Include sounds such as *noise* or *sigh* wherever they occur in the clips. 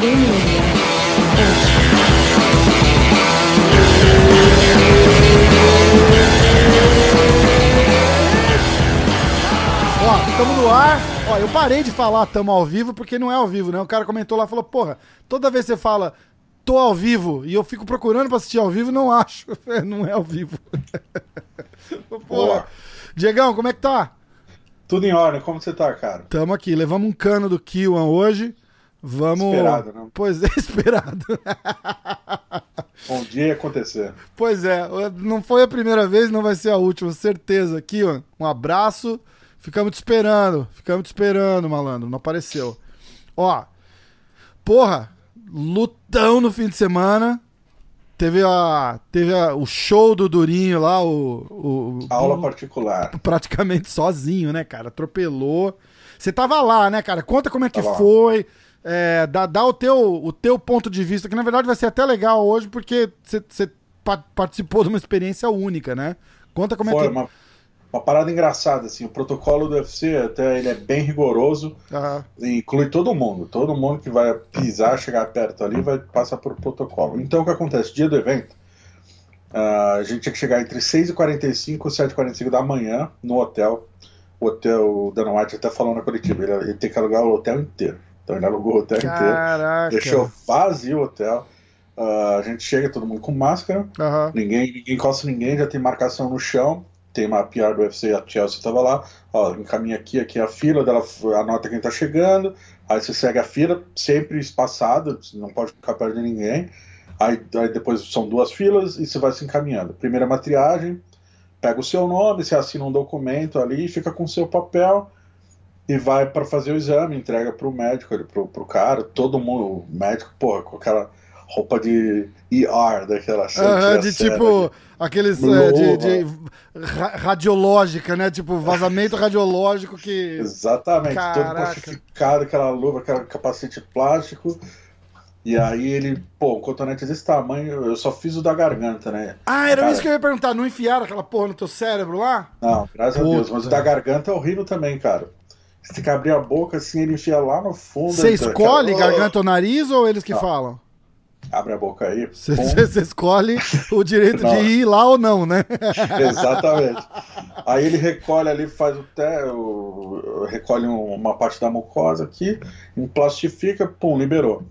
Ó, tamo no ar. Ó, eu parei de falar tamo ao vivo porque não é ao vivo, né? O cara comentou lá, falou, porra, toda vez que você fala tô ao vivo e eu fico procurando pra assistir ao vivo não acho. *laughs* não é ao vivo. *laughs* porra. Diegão, como é que tá? Tudo em ordem, como você tá, cara? Tamo aqui, levamos um cano do Kiwan hoje. Vamos. Esperado, né? Pois é, *laughs* esperado. Bom dia ia acontecer. Pois é, não foi a primeira vez, não vai ser a última, certeza. Aqui, ó, um abraço. Ficamos te esperando, ficamos te esperando, malandro, não apareceu. Ó, porra, lutão no fim de semana. Teve, a, teve a, o show do Durinho lá, o. o Aula o, particular. Praticamente sozinho, né, cara? Atropelou. Você tava lá, né, cara? Conta como é que lá. É, dá, dá o, teu, o teu ponto de vista, que na verdade vai ser até legal hoje, porque você pa- participou de uma experiência única, né? Conta como Foi é que. uma, uma parada engraçada, assim. O protocolo do UFC, até ele é bem rigoroso. Aham. Inclui todo mundo. Todo mundo que vai pisar, chegar perto ali, vai passar por protocolo. Então, o que acontece? Dia do evento, ah, a gente tinha que chegar entre 6h45 e 7h45 da manhã no hotel. O hotel, o Dana White até falou na coletiva, ele, ele tem que alugar o hotel inteiro. Alugou o hotel inteiro. Caraca. Deixou vazio o hotel. Ah, a gente chega, todo mundo com máscara. Ninguém, ninguém encosta ninguém, já tem marcação no chão. Tem uma PR do UFC, a Chelsea estava lá. Ó, encaminha aqui, aqui é a fila, dela anota quem tá chegando. Aí você segue a fila, sempre espaçado, não pode ficar perto de ninguém. Aí, aí depois são duas filas e você vai se encaminhando. Primeira é uma triagem, pega o seu nome, você assina um documento ali, fica com o seu papel e vai para fazer o exame, entrega pro médico, pro, pro cara, todo mundo, o médico, porra, com aquela roupa de ER, daquela Aham, de tipo, aqueles é, de, de ra- radiológica, né? Tipo, vazamento *laughs* radiológico que. Exatamente, todo Caraca. plastificado, aquela luva, aquele capacete plástico. E aí ele, pô, um cotonete desse tamanho, eu só fiz o da garganta, né? Ah, era Cara. isso que eu ia perguntar. Não enfiaram aquela porra no teu cérebro lá? Não, graças a Puta. Deus, mas o da garganta é horrível também, cara. Você tem que abrir a boca assim, ele enfia lá no fundo. Você então, escolhe aquela- garganta ou nariz ou eles que Não. falam? Abre a boca aí. Você *laughs* escolhe o direito de ir lá ou não, né? *laughs* Exatamente. Aí ele recolhe ali, faz o té, o- recolhe um- uma parte da mucosa aqui, emplastifica, pum, liberou.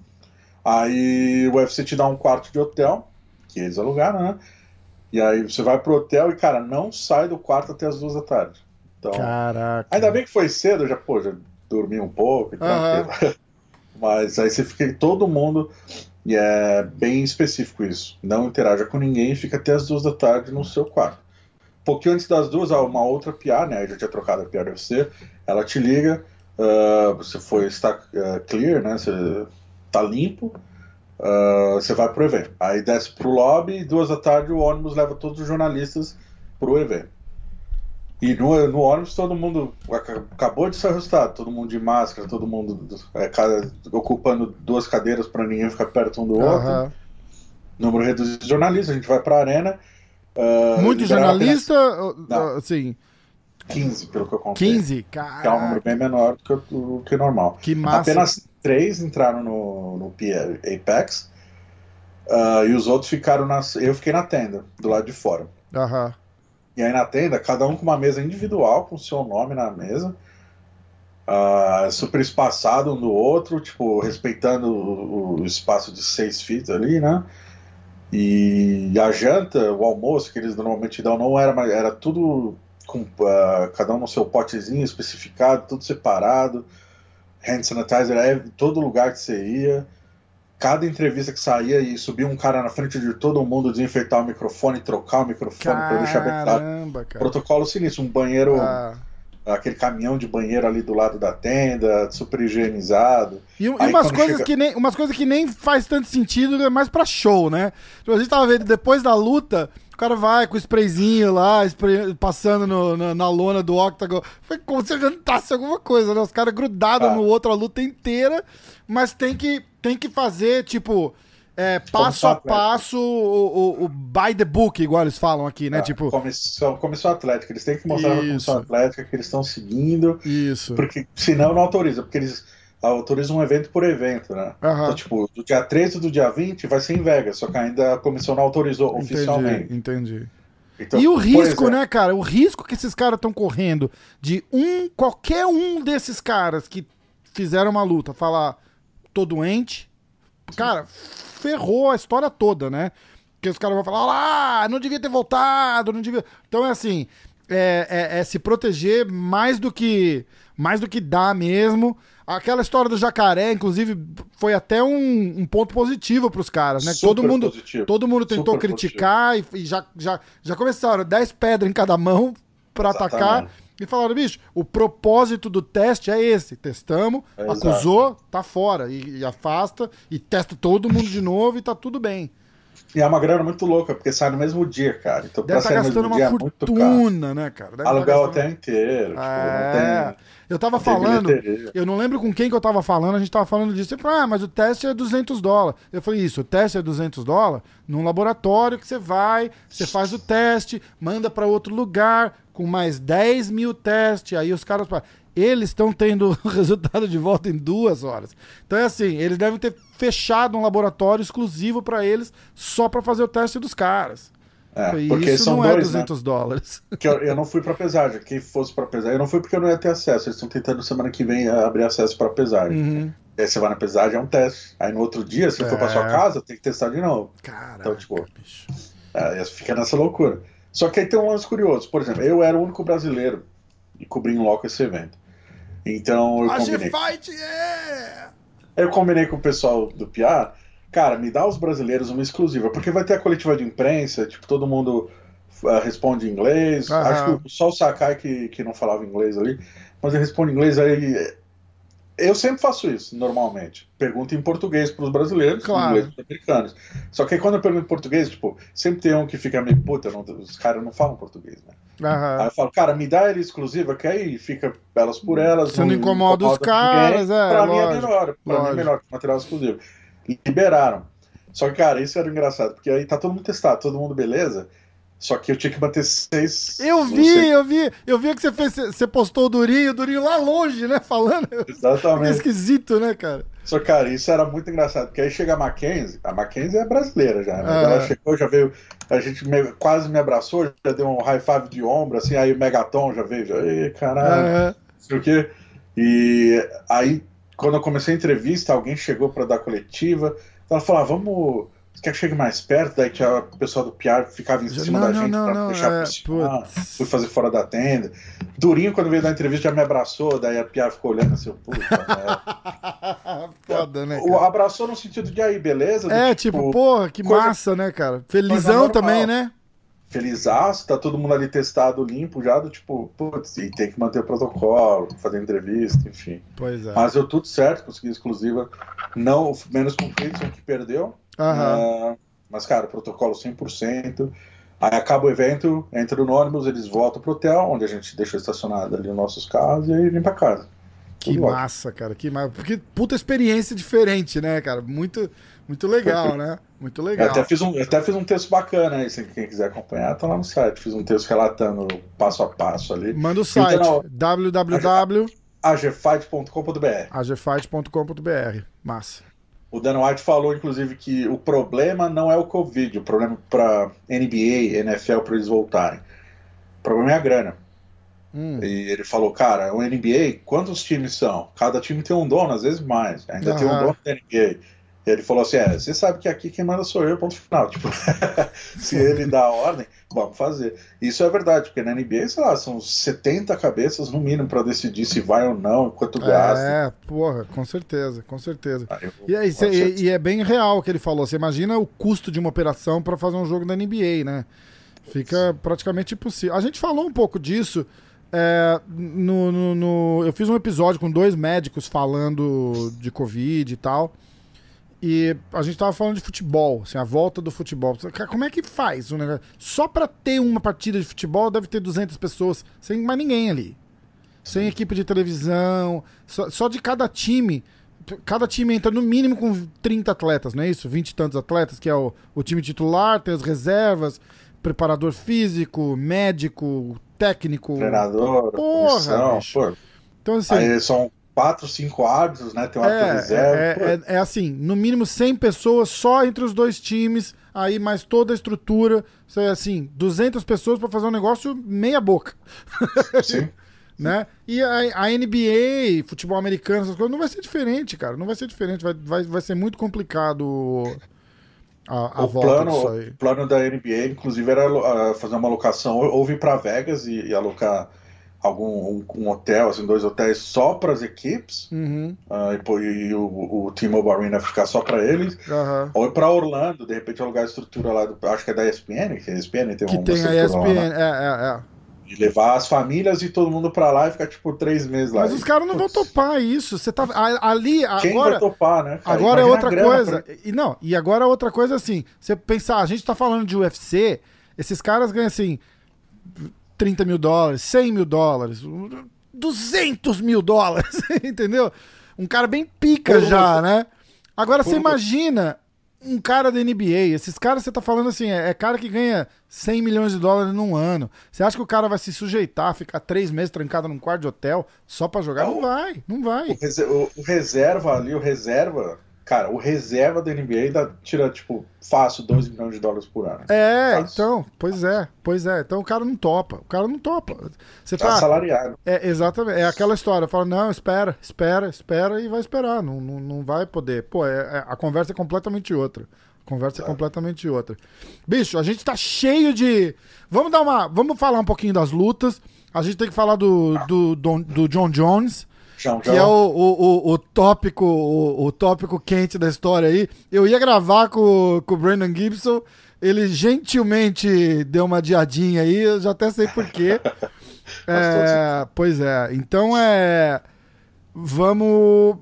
Aí o UFC te dá um quarto de hotel, que eles alugaram, né? E aí você vai pro hotel e, cara, não sai do quarto até as duas da tarde. Então, Caraca. ainda bem que foi cedo, já, pô, já dormi um pouco e tal. Aham. *laughs* Mas aí você fica todo mundo, e é bem específico isso. Não interaja com ninguém e fica até as duas da tarde no seu quarto. Um pouquinho antes das duas, há uma outra PA, né? Eu já tinha trocado a PA do UFC. Ela te liga, ah, você foi, está ah, clear, né? Você tá limpo, ah, você vai pro evento. Aí desce pro lobby e duas da tarde o ônibus leva todos os jornalistas pro evento. E no, no ônibus todo mundo ac- acabou de ser resultado, todo mundo de máscara, todo mundo é, cada- ocupando duas cadeiras para ninguém ficar perto um do outro. Aham. Número reduzido de jornalistas, a gente vai para a arena. ah, Muito jornalista, apenas 15, pelo que eu contei. 15? Que é um número Caraca, bem menor do que, o- do que normal. que massa. Apenas três entraram no, no Apex ah, e os outros ficaram nas. Eu fiquei na tenda, do lado de fora. Aham. E aí na tenda, cada um com uma mesa individual, com o seu nome na mesa. Ah, super espaçado um do outro, tipo, respeitando o, o espaço de seis feet ali, né? E a janta, o almoço que eles normalmente dão, não era mais, era tudo com ah, cada um no seu potezinho especificado, tudo separado. Hand sanitizer é todo lugar que você ia. Cada entrevista que saía e subia um cara na frente de todo mundo, desinfetar o microfone, trocar o microfone para deixar bem claro. Caramba, cara. Protocolo sinistro, um banheiro, Ah. aquele caminhão de banheiro ali do lado da tenda, super higienizado. E, e Aí umas coisas chega- que nem umas coisas que nem faz tanto sentido, é mais pra show, né? Tipo, a gente tava vendo depois da luta, o cara vai com o sprayzinho lá, spray- passando no- na, na lona do octagon. Foi como se jantasse alguma coisa, né? Os caras grudados Ah. no outro a luta inteira, mas tem que, tem que fazer, tipo, é, passo a atleta. passo o, o, o by the book, igual eles falam aqui, né? Ah, tipo, comissão, comissão atlética, eles têm que mostrar na Isso. comissão atlética que eles estão seguindo, isso. porque senão não autoriza, porque eles autoriza um evento por evento, né? Aham. Então, tipo, do dia 13 do dia 20 vai ser em Vegas, só que ainda a comissão não autorizou oficialmente. Entendi, entendi. Então, E o risco, exemplo, né, cara? O risco que esses caras estão correndo de um, qualquer um desses caras que fizeram uma luta falar, tô doente, cara, ferrou a história toda, né? Porque os caras vão falar, lá, não devia ter voltado, não devia. Então é assim, é, é- é se proteger mais do que mais do que dá mesmo. Aquela história do jacaré, inclusive, foi até um, um ponto positivo pros caras, né? Super todo mundo, positivo. todo mundo tentou Super criticar e, e já, já, já começaram 10 pedras em cada mão pra Exatamente. atacar. E falaram, bicho, o propósito do teste é esse. Testamos, Exato. acusou, tá fora. E, e afasta, e testa todo mundo de novo e tá tudo bem. E é uma grana muito louca, porque sai no mesmo dia, cara. Então, Deve estar no gastando mesmo dia uma é fortuna, né, cara? Deve tá Alugar o gastando- hotel inteiro. Tipo, É. tem. Eu tava falando, bilheteria. eu não lembro com quem que eu tava falando, a gente tava falando disso. Falou, ah, mas o teste é 200 dólares. Eu falei, isso, o teste é 200 dólares num laboratório que você vai, você faz o teste, manda pra outro lugar com mais 10 mil testes. Aí os caras, eles estão tendo *laughs* o resultado de volta em duas horas. Então é assim, eles devem ter fechado um laboratório exclusivo pra eles só pra fazer o teste dos caras. É, porque isso são não é dois, né? 200 dólares. Que eu, eu não fui pra pesagem. Quem fosse pra pesagem, eu não fui porque eu não ia ter acesso. Eles estão tentando semana que vem abrir acesso pra pesagem. Uhum. Aí você vai na pesagem, é um teste. Aí no outro dia, se for pra sua É. casa, tem que testar de novo. Caraca, Então, tipo, bicho. É, fica nessa loucura. Só que aí tem um lance curioso. Por exemplo, eu era o único brasileiro e cobri em loco esse evento. Então eu combinei. G-Fight é... Eu combinei com o pessoal do PR, cara, me dá os brasileiros uma exclusiva, porque vai ter a coletiva de imprensa, tipo, todo mundo ah, responde em inglês. Aham. Acho que só o Sakai que, que não falava inglês ali, mas ele responde em inglês aí. Eu sempre faço isso, normalmente. Pergunto em português para os brasileiros, Claro. inglês para os americanos. Só que aí quando eu pergunto em português, tipo, sempre tem um que fica meio puta, não- os caras não falam português, né? Aí Aham. eu falo, cara, me dá ele exclusiva, que aí fica elas por elas. Você não incomoda os caras, é, Pra mim é lógico, melhor, pra mim lógico. é melhor que material exclusivo. Liberaram. Só que, cara, isso era engraçado, porque aí tá todo mundo testado, todo mundo beleza. Só que eu tinha que bater seis. Eu vi, eu vi, eu vi que você fez, você postou o Durinho, o Durinho lá longe, né, falando. *laughs* Exatamente. esquisito, né, cara? Só, cara, isso era muito engraçado, porque aí chega a Mackenzie, a Mackenzie é brasileira já, né? Ah. Ela chegou, já veio, a gente me- quase me abraçou, já deu um high five de ombro, assim, aí o Megaton já veio, já, ei, caralho. Não sei o quê. E aí, quando eu comecei a entrevista, alguém chegou para dar coletiva. Ela falou: ah, vamos. Quer que chegue mais perto? Daí tinha o pessoal do PR ficava em cima não, da não, gente não, pra não, deixar é, putz. Fui fazer fora da tenda. Durinho, quando veio dar entrevista, já me abraçou. Daí a PR ficou olhando assim: puta. *laughs* né? Foda, né, o abraçou no sentido de aí, beleza? É, tipo, porra, que coisa- massa, né, cara? Felizão também, né? felizaço, tá todo mundo ali testado, limpo já, do tipo, putz, e tem que manter o protocolo, fazer entrevista, enfim. Pois é. Mas deu tudo certo, consegui exclusiva. Não, menos com o Friedson, que perdeu. Aham. Ah, mas, cara, protocolo 100%. Aí acaba o evento, entra no ônibus, eles voltam pro hotel, onde a gente deixou estacionado ali os nossos carros, e aí vem pra casa. Que Tudo ótimo. massa, cara. Que massa. Porque puta experiência diferente, né, cara? Muito, muito legal, né? Muito Eu legal. até fiz, um, eu até fiz um texto bacana aí, se quem quiser acompanhar, tá lá no site. Fiz um texto relatando passo a passo ali. Manda o site Então, www.agfight.com.br agfight.com.br. Massa. O Dan White falou, inclusive, que o problema não é o Covid, o problema para NBA, NFL, para eles voltarem. O problema é a grana. Hum. E ele falou, cara, o NBA, quantos times são? Cada time tem um dono, às vezes mais. Ainda tem um dono da NBA. Ele falou assim: é, você sabe que aqui quem manda sou eu, ponto final. *laughs* Tipo, *laughs* se ele dá a ordem, vamos fazer. Isso é verdade, porque na NBA, sei lá, são 70 cabeças no mínimo para decidir se vai ou não, quanto gasta. É, porra, com certeza, com certeza. Aí eu- E, aí, cê- e- e é bem real o que ele falou. Você imagina o custo de uma operação para fazer um jogo da NBA, né? Fica praticamente impossível. A gente falou um pouco disso. é, no, no- no- eu fiz um episódio com dois médicos falando de Covid e tal. E a gente tava falando de futebol, assim, a volta do futebol. Como é que faz um negócio? Só pra ter uma partida de futebol deve ter 200 pessoas, sem mais ninguém ali. Sem equipe de televisão, só, só de cada time. Cada time entra no mínimo com 30 atletas, não é isso? 20 e tantos atletas, que é o, o time titular, tem as reservas, preparador físico, médico, técnico. Treinador, Porra, comissão, pô. Então, assim, Aí são quatro, cinco árbitros, né? Tem um árbitro É, reserva. é, é, é assim, no mínimo 100 pessoas só entre os dois times, aí mais toda a estrutura, isso é assim, 200 pessoas para fazer um negócio meia boca, sim. *laughs* né? E a, a NBA, futebol americano, essas coisas, não vai ser diferente, cara, não vai ser diferente, vai, vai, vai ser muito complicado a, a o volta plano, o plano da NBA, inclusive, era ah, fazer uma alocação, ou ou vir para Vegas e, e alocar algum um, um hotel, assim, dois hotéis só para as equipes, Uhum, ah, e, e o, o T-Mobile Arena ficar só para eles, aham. ou ir para Orlando, de repente alugar a estrutura lá, do, acho que é da ESPN, que a ESPN tem Que uma tem a estrutura lá, ESPN, né? é, é, é. E levar as famílias e todo mundo para lá e ficar tipo três meses lá. Mas os caras não vão topar isso. Você tá ali Quem agora. vai topar, né? cara? Agora é Imagina a outra coisa. pra- E não, e agora é outra coisa assim. Você pensar, a gente tá falando de UFC, esses caras ganham assim 30 mil dólares, 100 mil dólares, 200 mil dólares, *laughs* entendeu? Um cara bem pica Todo já, né? Agora você imagina um cara da NBA, esses caras você tá falando assim, é, é cara que ganha 100 milhões de dólares num ano. Você acha que o cara vai se sujeitar, ficar três meses trancado num quarto de hotel só pra jogar? Não Não. vai, não vai. o reserva ali, o reserva, cara, o reserva da NBA ainda tira, tipo, fácil 2 milhões de dólares por ano. É, Fácil. então, pois é, pois é. Então o cara não topa, o cara não topa. Você Tá tá. assalariado. É, exatamente, é aquela história. Fala, não, espera, espera, espera e vai esperar. Não, não, não vai poder. Pô, é- é- a conversa é completamente outra. A conversa é completamente outra. Bicho, a gente tá cheio de. Vamos dar uma. Vamos falar um pouquinho das lutas. A gente tem que falar do, do, do, do John Jones. João, Que é o, o, o, o tópico o, o tópico quente da história aí. Eu ia gravar com, com o Brandon Gibson, ele gentilmente deu uma adiadinha aí, eu já até sei porquê. *laughs* é, pois é, então é. Vamos.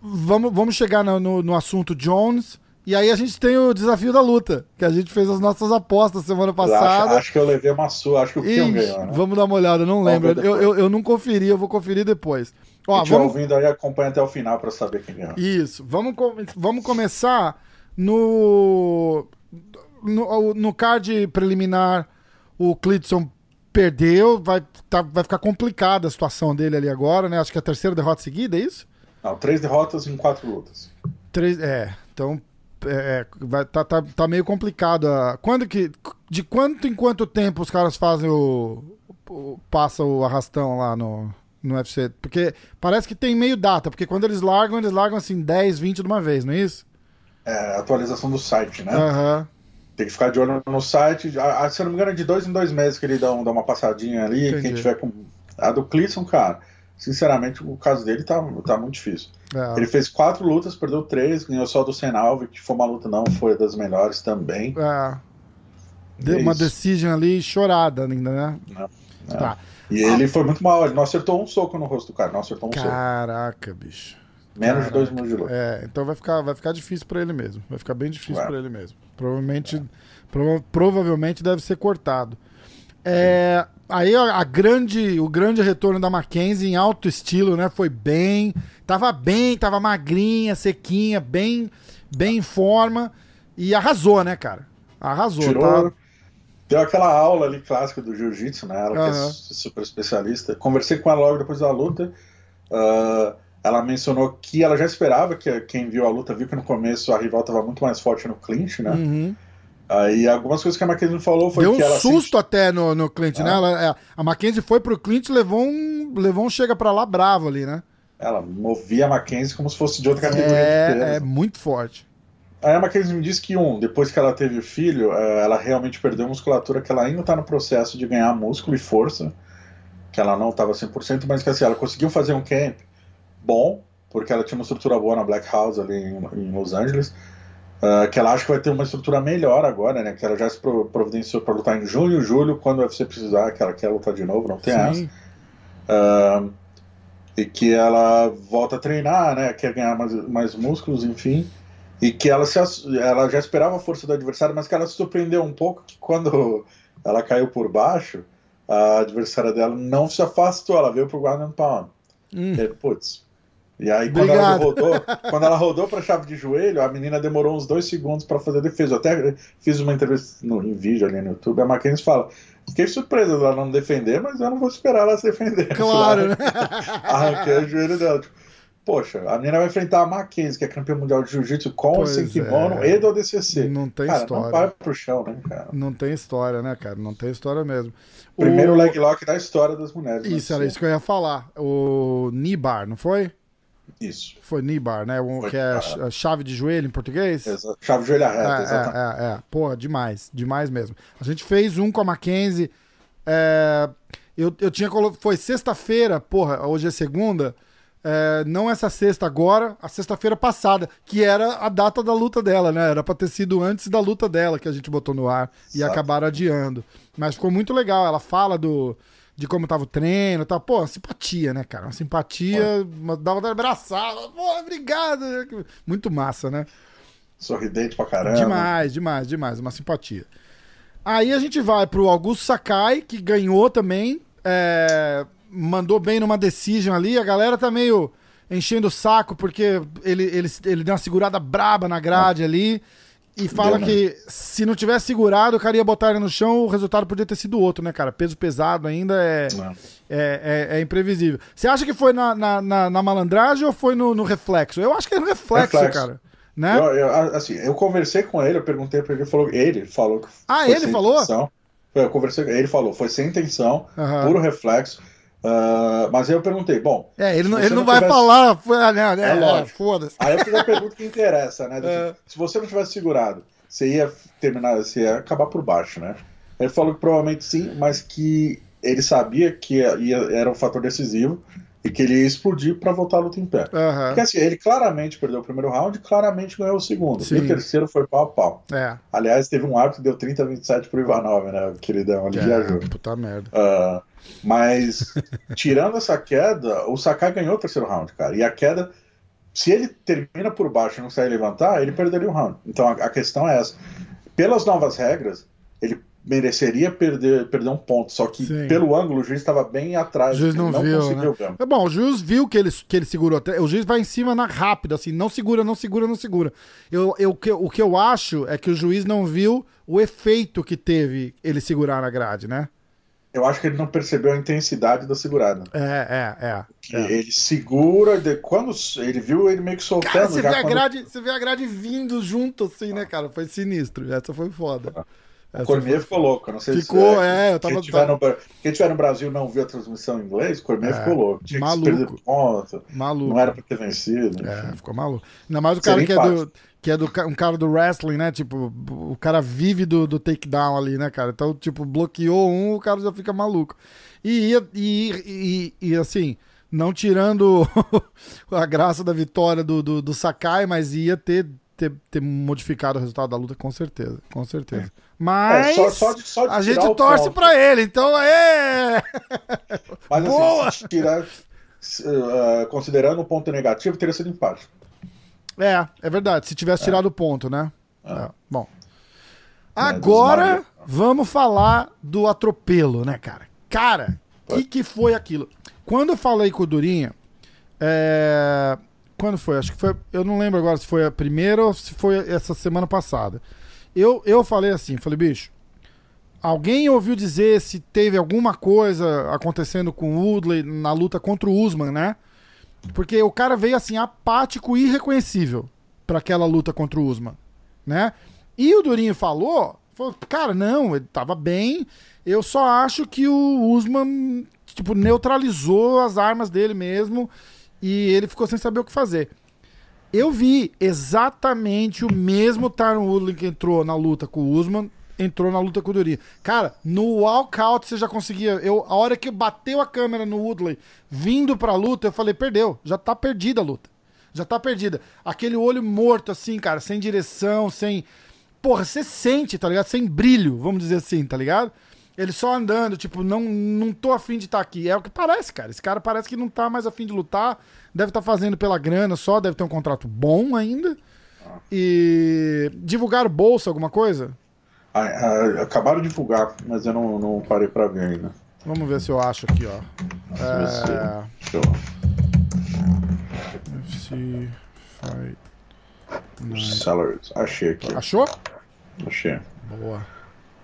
Vamos, vamos chegar no, no, no assunto Jones. E aí a gente tem o desafio da luta, que a gente fez as nossas apostas semana passada. Acho, acho que eu levei uma sua, acho que o Kion ganhou, né? Vamos dar uma olhada, não lembro. Eu, eu, eu não conferi, eu vou conferir depois. Ó, vamos, ouvindo aí, acompanha até o final pra saber quem ganhou. isso, vamos, come- vamos começar no, no, no card preliminar. O Clitson perdeu, vai, tá- vai ficar complicada a situação dele ali agora, né? Acho que é a terceira derrota seguida, é isso? Não, três derrotas em quatro lutas. Três, é, então é, vai, tá, tá, tá meio complicado. a- Quando que, de quanto em quanto tempo os caras fazem o, o passa o arrastão lá no, no UFC? Porque parece que tem meio data, porque quando eles largam, eles largam assim 10, 20 de uma vez, não é isso? É, atualização do site, né? Aham. Tem que ficar de olho no site. A, a- se eu não me engano, é de dois em dois meses que ele dá, um- dá uma passadinha ali. Entendi. Quem tiver com. A do Clisson, cara, sinceramente, o caso dele tá, tá muito difícil. É, Ele fez quatro lutas, perdeu três, ganhou só do Senalve, que foi uma luta não, foi das melhores também. é. Deu É uma isso. decision ali chorada ainda, né? né? Tá. E ele foi muito mal, ele não acertou um soco no rosto do cara, não acertou um soco. Caraca, bicho. Menos de dois Caraca. minutos de luta. É, então vai ficar, vai ficar difícil pra ele mesmo. Vai ficar bem difícil Vai. pra ele mesmo. Provavelmente, prova- provavelmente deve ser cortado. É, aí a, a grande, o grande retorno da Mackenzie em alto estilo, né? Foi bem, tava bem, tava magrinha, sequinha, bem, bem em forma e arrasou, né, cara? Arrasou, Tirou. tá? Deu aquela aula ali clássica do jiu-jitsu, né? Ela que é super especialista. Conversei com ela logo depois da luta. Ah, ela mencionou que ela já esperava, que quem viu a luta viu que no começo a rival estava muito mais forte no clinch, né? Uhum. Aí algumas coisas que a Mackenzie falou foi Deu que um ela susto até no, no Clint, né? Ah. Ela- é, a Mackenzie foi pro Clint e levou um, levou um chega pra lá bravo ali, né? Ela movia a Mackenzie como se fosse de outra categoria É, é muito forte. A Mackenzie me disse que, um, depois que ela teve o filho, eh, ela realmente perdeu musculatura, que ela ainda está no processo de ganhar músculo e força, que ela não estava 100%, mas que assim, ela conseguiu fazer um camp bom, porque ela tinha uma estrutura boa na Black House ali em, em Los Angeles, ah, que ela acha que vai ter uma estrutura melhor agora, né, que ela já se pro- providenciou para lutar em junho, julho, quando o UFC precisar, que ela quer lutar de novo, não tem essa. Ah, e que ela volta a treinar, né? Quer ganhar mais, mais músculos, enfim. E que ela, se, ela já esperava a força do adversário, mas que ela se surpreendeu um pouco que quando ela caiu por baixo, a adversária dela não se afastou, ela veio pro ground and pound. Hum. E, putz, E aí, quando ela Obrigado. rodou, *laughs* quando ela rodou pra chave de joelho, a menina demorou uns dois segundos pra fazer a defesa. Eu até fiz uma entrevista no, em vídeo ali no YouTube. A Mackenzie fala: Fiquei surpresa dela não defender, mas eu não vou esperar ela se defender. Claro, *laughs* né? Arranquei o joelho dela. Tipo, Poxa, a menina vai enfrentar a Mackenzie, que é campeã mundial de jiu-jitsu com Pois sem kimono é. e do ADCC. Não tem cara, história. não vai pro chão, né, cara? Não tem história, né, cara? Não tem história mesmo. Primeiro O- leg lock da história das mulheres. né? Isso, era isso que eu ia falar. O Nibar, não foi? Isso. Foi Nibar, né? O, Foi que é chave de joelho em português? Exato. Chave de joelho reta, É, exatamente. é, é, é. Porra, demais, demais mesmo. A gente fez um com a Mackenzie. é, eu, eu tinha colo... Foi sexta-feira, porra, hoje é segunda. É, não essa sexta agora, a sexta-feira passada, que era a data da luta dela, né? Era pra ter sido antes da luta dela que a gente botou no ar e acabaram adiando. Mas ficou muito legal. Ela fala do. De como tava o treino e tal. Pô, uma simpatia, né, cara? Uma simpatia. Uma, dava vontade de abraçar. Pô, obrigado. Muito massa, né? Sorridente pra caramba. Demais, demais, demais. Uma simpatia. Aí a gente vai pro Augusto Sakai, que ganhou também. é, mandou bem numa decision ali. A galera tá meio enchendo o saco porque ele, ele, ele deu uma segurada braba na grade ali. E fala Deu, né? que se não tivesse segurado, o cara ia botar ele no chão, o resultado podia ter sido outro, né, cara? Peso pesado ainda é, é, é, é imprevisível. Você acha que foi na, na, na- na malandragem ou foi no, no reflexo? Eu acho que é no reflexo, Reflexo. cara. Né? Eu, eu- assim, eu conversei com ele, eu perguntei pra ele, ele falou, ele falou que Ah, foi ele sem falou? intenção. Eu conversei, ele falou, foi sem intenção, Aham. puro reflexo. Ah, mas aí eu perguntei, bom, É, ele não, ele não, vai tivesse- falar. ah, né, É lógico. Foda-se. aí eu fiz a pergunta que interessa, né? *laughs* É. tipo, Se você não tivesse segurado, você ia terminar, você ia acabar por baixo, né? Ele falou que provavelmente sim, mas que ele sabia que ia, era um fator decisivo e que ele ia explodir pra voltar a luta em pé. Aham. Porque assim, ele claramente perdeu o primeiro round e claramente ganhou o segundo. Sim. E o terceiro foi pau a pau. É. Aliás, teve um árbitro que deu 30 a 27 pro Ivanov, né? O queridão, ele viajou. é. Puta merda. Ah, mas, tirando essa queda, o Sakai ganhou o terceiro round, cara. E a queda, se ele termina por baixo e não sair levantar, ele perderia o round. Então a, a questão é essa. Pelas novas regras, ele mereceria perder, perder um ponto. Só que Sim. pelo ângulo, o juiz estava bem atrás. O juiz ele não viu, conseguiu ver. É bom, o juiz viu que ele, que ele segurou. até- O juiz vai em cima na rápida, assim, não segura, não segura, não segura. Eu, eu, o que- o que eu acho é que o juiz não viu o efeito que teve ele segurar na grade, né? Eu acho que ele não percebeu a intensidade da segurada. É, é, é. Que é. Ele segura, de, quando ele viu ele meio que soltando. Cara, você vê, a quando- grade, você vê a grade vindo junto, assim, né, cara? Foi sinistro. Essa foi foda. O Essa Cormier ficou louco. Não sei Ficou, se, é, eu tava- Quem tiver, no, quem tiver no Brasil não viu a transmissão em inglês, Cormier É, ficou louco. Tinha maluco. ponto. Maluco. Não era pra ter vencido. É, enfim. ficou maluco. Ainda mais o cara Seria que é, do, empate. que é do, ca- um cara do wrestling, né? Tipo, o cara vive do, do takedown ali, né, cara? Então, tipo, bloqueou um, o cara já fica maluco. E, e, e, e assim, não tirando *laughs* a graça da vitória do, do, do Sakai, mas ia ter, ter, ter modificado o resultado da luta, com certeza. Com certeza. Mas É, só- só de- só de a gente torce pra ele, então é. *laughs* Mas assim, Boa! se tirar, uh, considerando o ponto negativo, teria sido empate. É, é verdade. Se tivesse tirado o ponto, né? É, Bom. É, Agora vamos falar do atropelo, né, cara? Cara, o que, que foi aquilo? Quando eu falei com o Durinha, é, quando foi? Acho que foi. Eu não lembro agora se foi a primeira ou se foi essa semana passada. Eu, eu falei assim, falei, bicho, alguém ouviu dizer se teve alguma coisa acontecendo com o Woodley na luta contra o Usman, né? Porque o cara veio assim, apático e irreconhecível pra aquela luta contra o Usman, né? E o Durinho falou, falou, cara, não, ele tava bem. Eu só acho que o Usman, tipo, neutralizou as armas dele mesmo e ele ficou sem saber o que fazer. Eu vi exatamente o mesmo Tyron Woodley que entrou na luta com o Usman, entrou na luta com o Durinho. Cara, no walkout você já conseguia. Eu, a hora que bateu a câmera no Woodley vindo pra luta, eu falei, perdeu, já tá perdida a luta. Já tá perdida. Aquele olho morto, assim, cara, sem direção, sem. Porra, você sente, tá ligado? Sem brilho, vamos dizer assim, tá ligado? Ele só andando, tipo, não, não tô afim de estar aqui. É o que parece, cara. Esse cara parece que não tá mais afim de lutar. Deve estar fazendo pela grana só, deve ter um contrato bom ainda. E. Divulgaram bolsa, alguma coisa? Ah, ah, acabaram de divulgar, mas eu não, não parei pra ver ainda. Vamos ver se eu acho aqui, ó. Se- É... deixa eu- UFC Fight Night. Salaries. Achei aqui. Achou? Achei. Boa.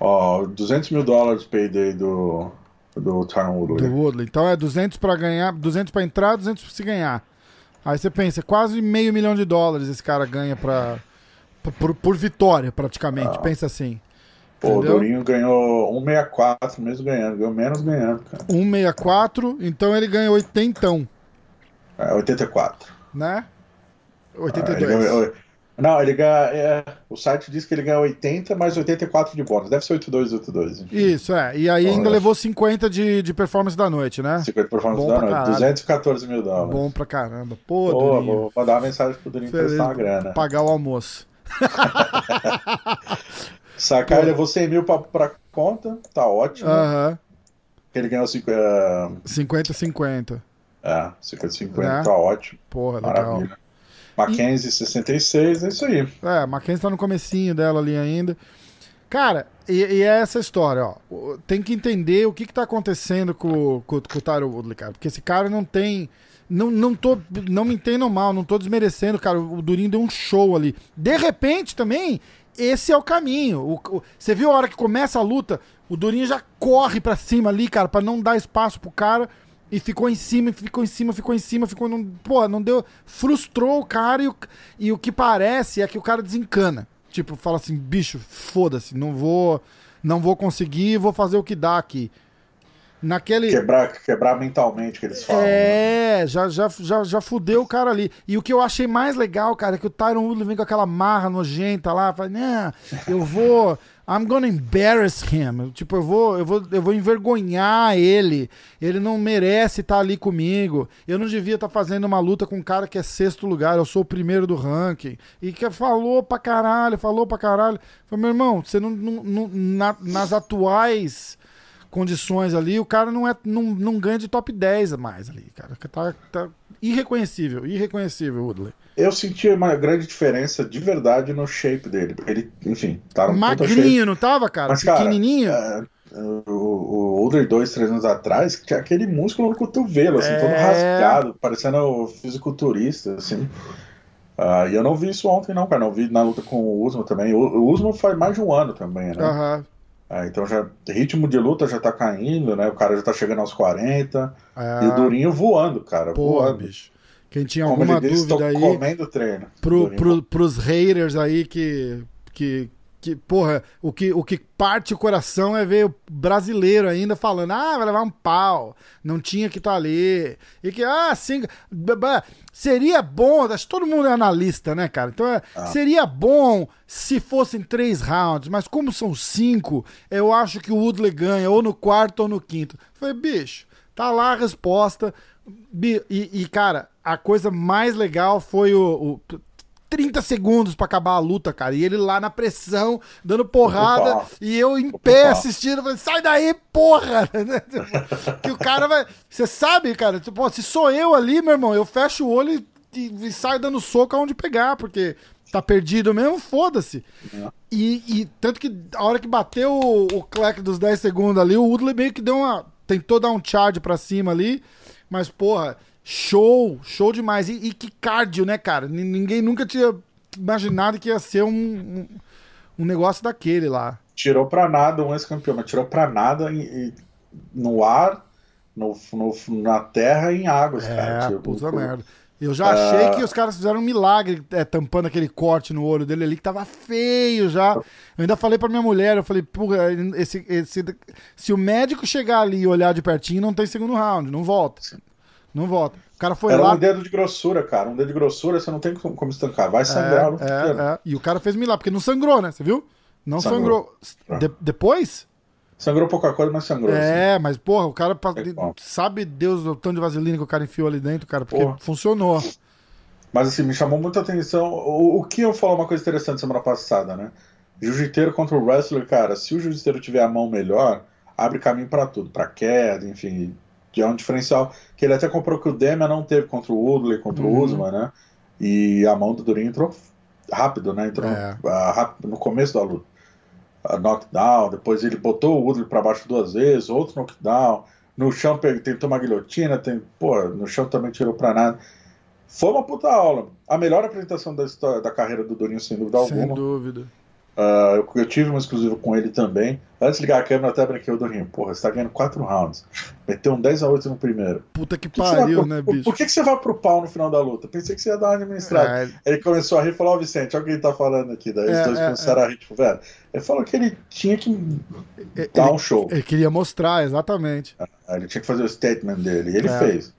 Ó, 200 mil dólares payday do, do Tyron Woodley. Do Woodley. Então é 200 pra ganhar, 200 pra entrar, 200 pra se ganhar. Aí você pensa, quase meio milhão de dólares esse cara ganha pra, por, por vitória, praticamente. Pensa assim. Pô, o? Durinho ganhou 164 mesmo ganhando. Ganhou menos ganhando, cara. 164, então ele ganha 80, É, 84. né? Ah, ele 82. ganhou- não, ele ganha. é, o site diz que ele ganha 80 mais 84 de bônus. Deve ser 82, 82. enfim. Isso, é. E aí Bom, ainda levou 50 de, de performance da noite, né? 50 performance Bom da noite. caralho. 214 mil dólares. Bom pra caramba. Pô, Pô, Durinho. vou mandar uma mensagem pro Durinho Feliz prestar uma grana. Pagar o almoço. *laughs* Sacar, ele levou 100 mil pra, pra conta, tá ótimo. Aham. Ele ganhou 5, é, 50-50. é, 50, 50, Né? tá ótimo. Porra, legal. Mackenzie 66, é isso aí. É, Mackenzie tá no comecinho dela ali ainda. Cara, e, e é essa história, ó. Tem que entender o que que tá acontecendo com, com, com o Tyro Woodley, cara. Porque esse cara não tem... Não, não, tô, não me entendam mal, não tô desmerecendo, cara. O Durinho deu um show ali. De repente, também, esse é o caminho. O- o- você viu a hora que começa a luta? O Durinho já corre pra cima ali, cara, pra não dar espaço pro cara. E ficou em cima, ficou em cima, ficou em cima, ficou. Não, pô, não deu. Frustrou o cara e o, e o que parece é que o cara desencana. Tipo, fala assim, bicho, foda-se, não vou. Não vou conseguir, vou fazer o que dá aqui. Naquele. Quebrar, quebrar mentalmente, que eles falam. né? É, já, já, já, já fudeu o cara ali. E o que eu achei mais legal, cara, é que o Tyron Woodley vem com aquela marra nojenta lá, fala, não, eu vou. I'm gonna embarrass him. Tipo, eu vou, eu vou, eu vou envergonhar ele. Ele não merece estar ali comigo. Eu não devia estar fazendo uma luta com um cara que é sexto lugar. Eu sou o primeiro do ranking. E que falou pra caralho, falou pra caralho. Falei, meu irmão, você não, não- não- na- nas atuais condições ali, o cara não, é, não, não ganha de top 10 a mais ali, cara. Tá, tá irreconhecível, irreconhecível, Woodley. Eu senti uma grande diferença de verdade no shape dele. Ele, enfim, tá puta shape. Magrinho, não tava, cara? Mas, cara, Pequenininho. é, o, o Older dois, três anos atrás, tinha aquele músculo no cotovelo, assim, todo É. rasgado, parecendo fisiculturista, assim. Ah, e eu não vi isso ontem, não, cara. Não vi na luta com o Usman também. O, o Usman faz mais de um ano também, né? Aham. Ah, então já ritmo de luta já tá caindo, né? O cara já tá chegando aos 40. É, E o Durinho voando, cara. porra, voando. bicho. Quem tinha Como alguma disse, dúvida aí, comendo treino. pro, pro, pros haters aí que, que, que, porra, o que, o que parte o coração é ver o brasileiro ainda falando, ah, vai levar um pau, não tinha que estar ali, e que, ah, sim, seria bom, acho que todo mundo é analista, né, cara? Então, é, Ah. seria bom se fossem três rounds, mas como são cinco, eu acho que o Woodley ganha ou no quarto ou no quinto. Eu Falei, bicho, tá lá a resposta, e, e, cara, a coisa mais legal foi o, o 30 segundos pra acabar a luta, cara. E ele lá na pressão, dando porrada, Opa. e eu em pé Opa. assistindo, falei, sai daí, porra! *laughs* que o cara vai. Você sabe, cara, tipo, se sou eu ali, meu irmão, eu fecho o olho e, e, e saio dando soco aonde pegar, porque tá perdido mesmo, foda-se. É. E, e tanto que a hora que bateu o, o clack dos 10 segundos ali, o Woodley meio que deu uma. Tentou dar um charge pra cima ali, mas, porra, show, show demais. E, e que cardio, né, cara? N- Ninguém nunca tinha imaginado que ia ser um, um, um negócio daquele lá. tirou pra nada um ex-campeão, mas tirou pra nada no ar, no, no- na terra e em águas, cara. É, Tipo, puta merda. Eu já achei que os caras fizeram um milagre é, tampando aquele corte no olho dele ali, que tava feio já. Eu ainda falei pra minha mulher, eu falei, porra, esse, esse, se o médico chegar ali e olhar de pertinho, não tem segundo round, não volta. Não volta. O cara foi Era lá. um dedo de grossura, cara. Um dedo de grossura você não tem como, estancar. Vai sangrar é, é, é. E o cara fez milagre, porque não sangrou, né? Você viu? Não sangrou. Sangrou. De- depois? Sangrou pouca coisa, mas sangrou. assim. É, mas porra, o cara. É. Sabe Deus o tanto de vaselina que o cara enfiou ali dentro, cara, porque Porra. funcionou. Mas assim, me chamou muita atenção. O, o que eu falou uma coisa interessante semana passada, né? Jiu-jiteiro contra o wrestler, cara, se o jiu-jiteiro tiver a mão melhor, abre caminho pra tudo, pra queda, enfim. Que é um diferencial que ele até comprou que o Demian não teve contra o Woodley, contra Uhum. o Usman, né? E a mão do Durinho entrou rápido, né? Entrou É. ah, rápido, no começo da luta. Ah, knockdown, depois ele botou o Woodley pra baixo duas vezes, outro knockdown. No chão tentou uma guilhotina, tem, pô, no chão também tirou pra nada. Foi uma puta aula. A melhor apresentação da, história, da carreira do Dorinho, sem dúvida Sem alguma. dúvida. Uh, eu, eu tive uma exclusiva com ele também. Antes de ligar a câmera, até brinquei o Dorinho. Porra, você tá ganhando 4 rounds. Meteu um 10 a 8 no primeiro. Puta que que que pariu, pro- né, bicho? Por que, que você vai pro pau no final da luta? Pensei que você ia dar uma administrada. É, Ele começou a rir e falou: Ó, Vicente, olha o que ele tá falando aqui. Daí É, os dois é, começaram a rir, tipo, velho. Ele falou que ele tinha que ele, dar um show. ele queria mostrar, exatamente. Ele tinha que fazer o statement dele. E ele É. fez.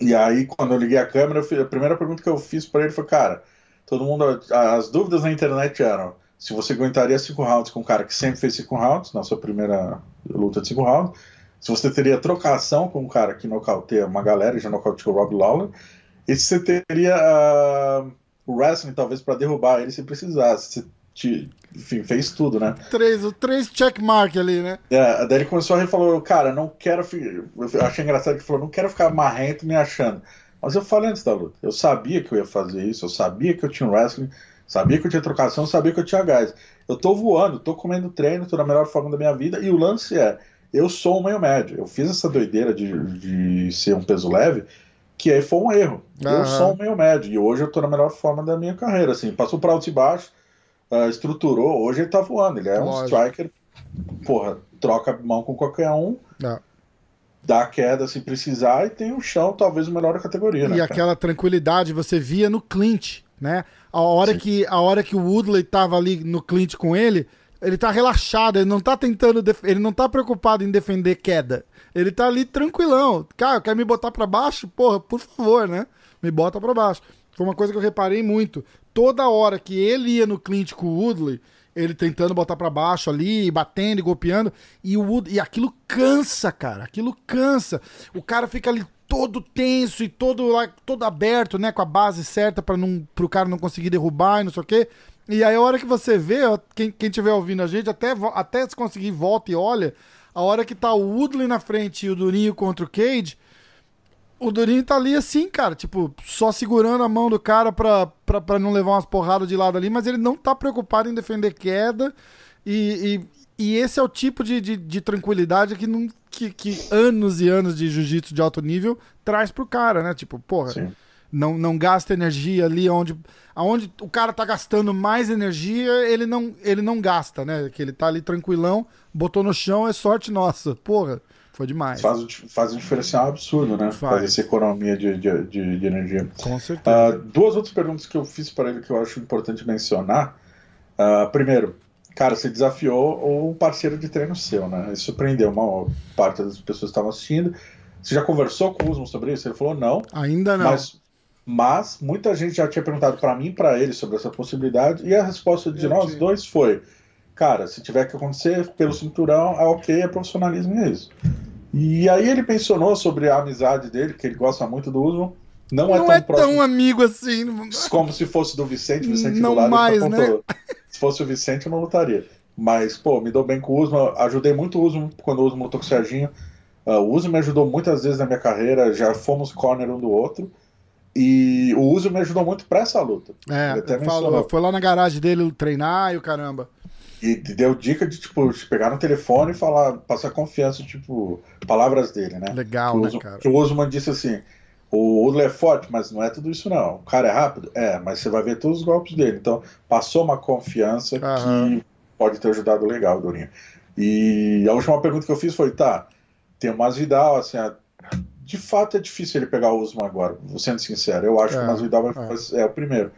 E aí, quando eu liguei a câmera, fiz- a primeira pergunta que eu fiz pra ele foi: Cara, todo mundo. As dúvidas na internet eram se você aguentaria cinco rounds com um cara que sempre fez cinco rounds, na sua primeira luta de cinco rounds. Se você teria trocação com um cara que nocauteia uma galera e já nocauteou o Rob Lawler. E se você teria ah, o wrestling, talvez, pra derrubar ele se precisasse. Você te- enfim, fez tudo, né? Três, o três checkmark ali, né? É, daí ele começou a falou, cara, não quero Eu achei engraçado que ele falou, não quero ficar marrento me achando. Mas eu falei antes da luta, eu sabia que eu ia fazer isso, eu sabia que eu tinha um wrestling, sabia que eu tinha trocação, sabia que eu tinha gás. Eu tô voando, tô comendo treino, tô na melhor forma da minha vida, e o lance é, eu sou um meio médio. Eu fiz essa doideira de, de ser um peso leve, que aí foi um erro. Aham. Eu sou um meio médio, e hoje eu tô na melhor forma da minha carreira, assim, passou para alto e baixo, ah, estruturou, hoje ele tá voando, ele é um Lógico. striker, porra, troca mão com qualquer um, É. dá queda se precisar e tem um chão, talvez o melhor da categoria, né? E cara? aquela tranquilidade você via no clinch, né? A hora, Sim. que, a hora que o Woodley tava ali no clinch com ele, ele tá relaxado, ele não tá tentando, ele não tá preocupado em defender queda. Ele tá ali tranquilão. Cara, quer me botar pra baixo? Porra, por favor, né? Me bota pra baixo. Foi uma coisa que eu reparei muito. Toda hora que ele ia no clinch com o Woodley, ele tentando botar pra baixo ali, batendo e golpeando, e o Wood, e aquilo cansa, cara. Aquilo cansa. O cara fica ali todo tenso e todo lá, todo aberto, né, com a base certa para não cara não conseguir derrubar e não sei o quê. E aí a hora que você vê, ó, quem quem estiver ouvindo a gente, até até se conseguir volta e olha, a hora que tá o Woodley na frente e o Durinho contra o Cage, o Durinho tá ali assim, cara, tipo, só segurando a mão do cara pra, pra, pra não levar umas porradas de lado ali, mas ele não tá preocupado em defender queda. E, e, e esse é o tipo de, de, de tranquilidade que, não, que, que anos e anos de jiu-jitsu de alto nível traz pro cara, né? Tipo, porra, Sim. não, não gasta energia ali onde, aonde o cara tá gastando mais energia, ele não, ele não gasta, né? Que ele tá ali tranquilão, botou no chão, é sorte nossa. Porra, foi demais. Faz, um- faz um diferencial absurdo, né? Faz. Faz essa economia de, de, de, de energia. Com certeza. Ah, duas outras perguntas que eu fiz para ele que eu acho importante mencionar. Ah, primeiro, cara, você desafiou um parceiro de treino seu, né? Isso surpreendeu uma parte das pessoas que estavam assistindo. Você já conversou com o Usman sobre isso? Ele falou não, Ainda não. mas, mas muita gente já tinha perguntado para mim e para ele sobre essa possibilidade e a resposta de Eu nós dois foi: cara, se tiver que acontecer pelo cinturão, é ok, é profissionalismo e é isso. E aí ele mencionou sobre a amizade dele, que ele gosta muito do Usman. Não, não é tão é próximo tão amigo assim. como se fosse do Vicente, Vicente Não do lado mais, ele né? Se fosse o Vicente, eu não lutaria. Mas, pô, me dou bem com o Usman, ajudei muito o Usman quando o Usman lutou com o Serginho. Ah, o Usman me ajudou muitas vezes na minha carreira, já fomos corner um do outro. E o Usman me ajudou muito pra essa luta. É, até falou, foi lá na garagem dele treinar e o caramba. E deu dica de, tipo, pegar no telefone e falar, passar confiança, tipo, palavras dele, né? Legal, que, né, cara? que o Usman disse assim: o Udler é forte, mas não é tudo isso, não. O cara é rápido? É, mas você vai ver todos os golpes dele. Então, passou uma confiança Aham. que pode ter ajudado legal, Dorinho. E a última pergunta que eu fiz foi: tá, tem o Masvidal, assim, a- de fato é difícil ele pegar o Usman agora, vou sendo sincero. Eu acho É, que o Masvidal vai, é. é o primeiro.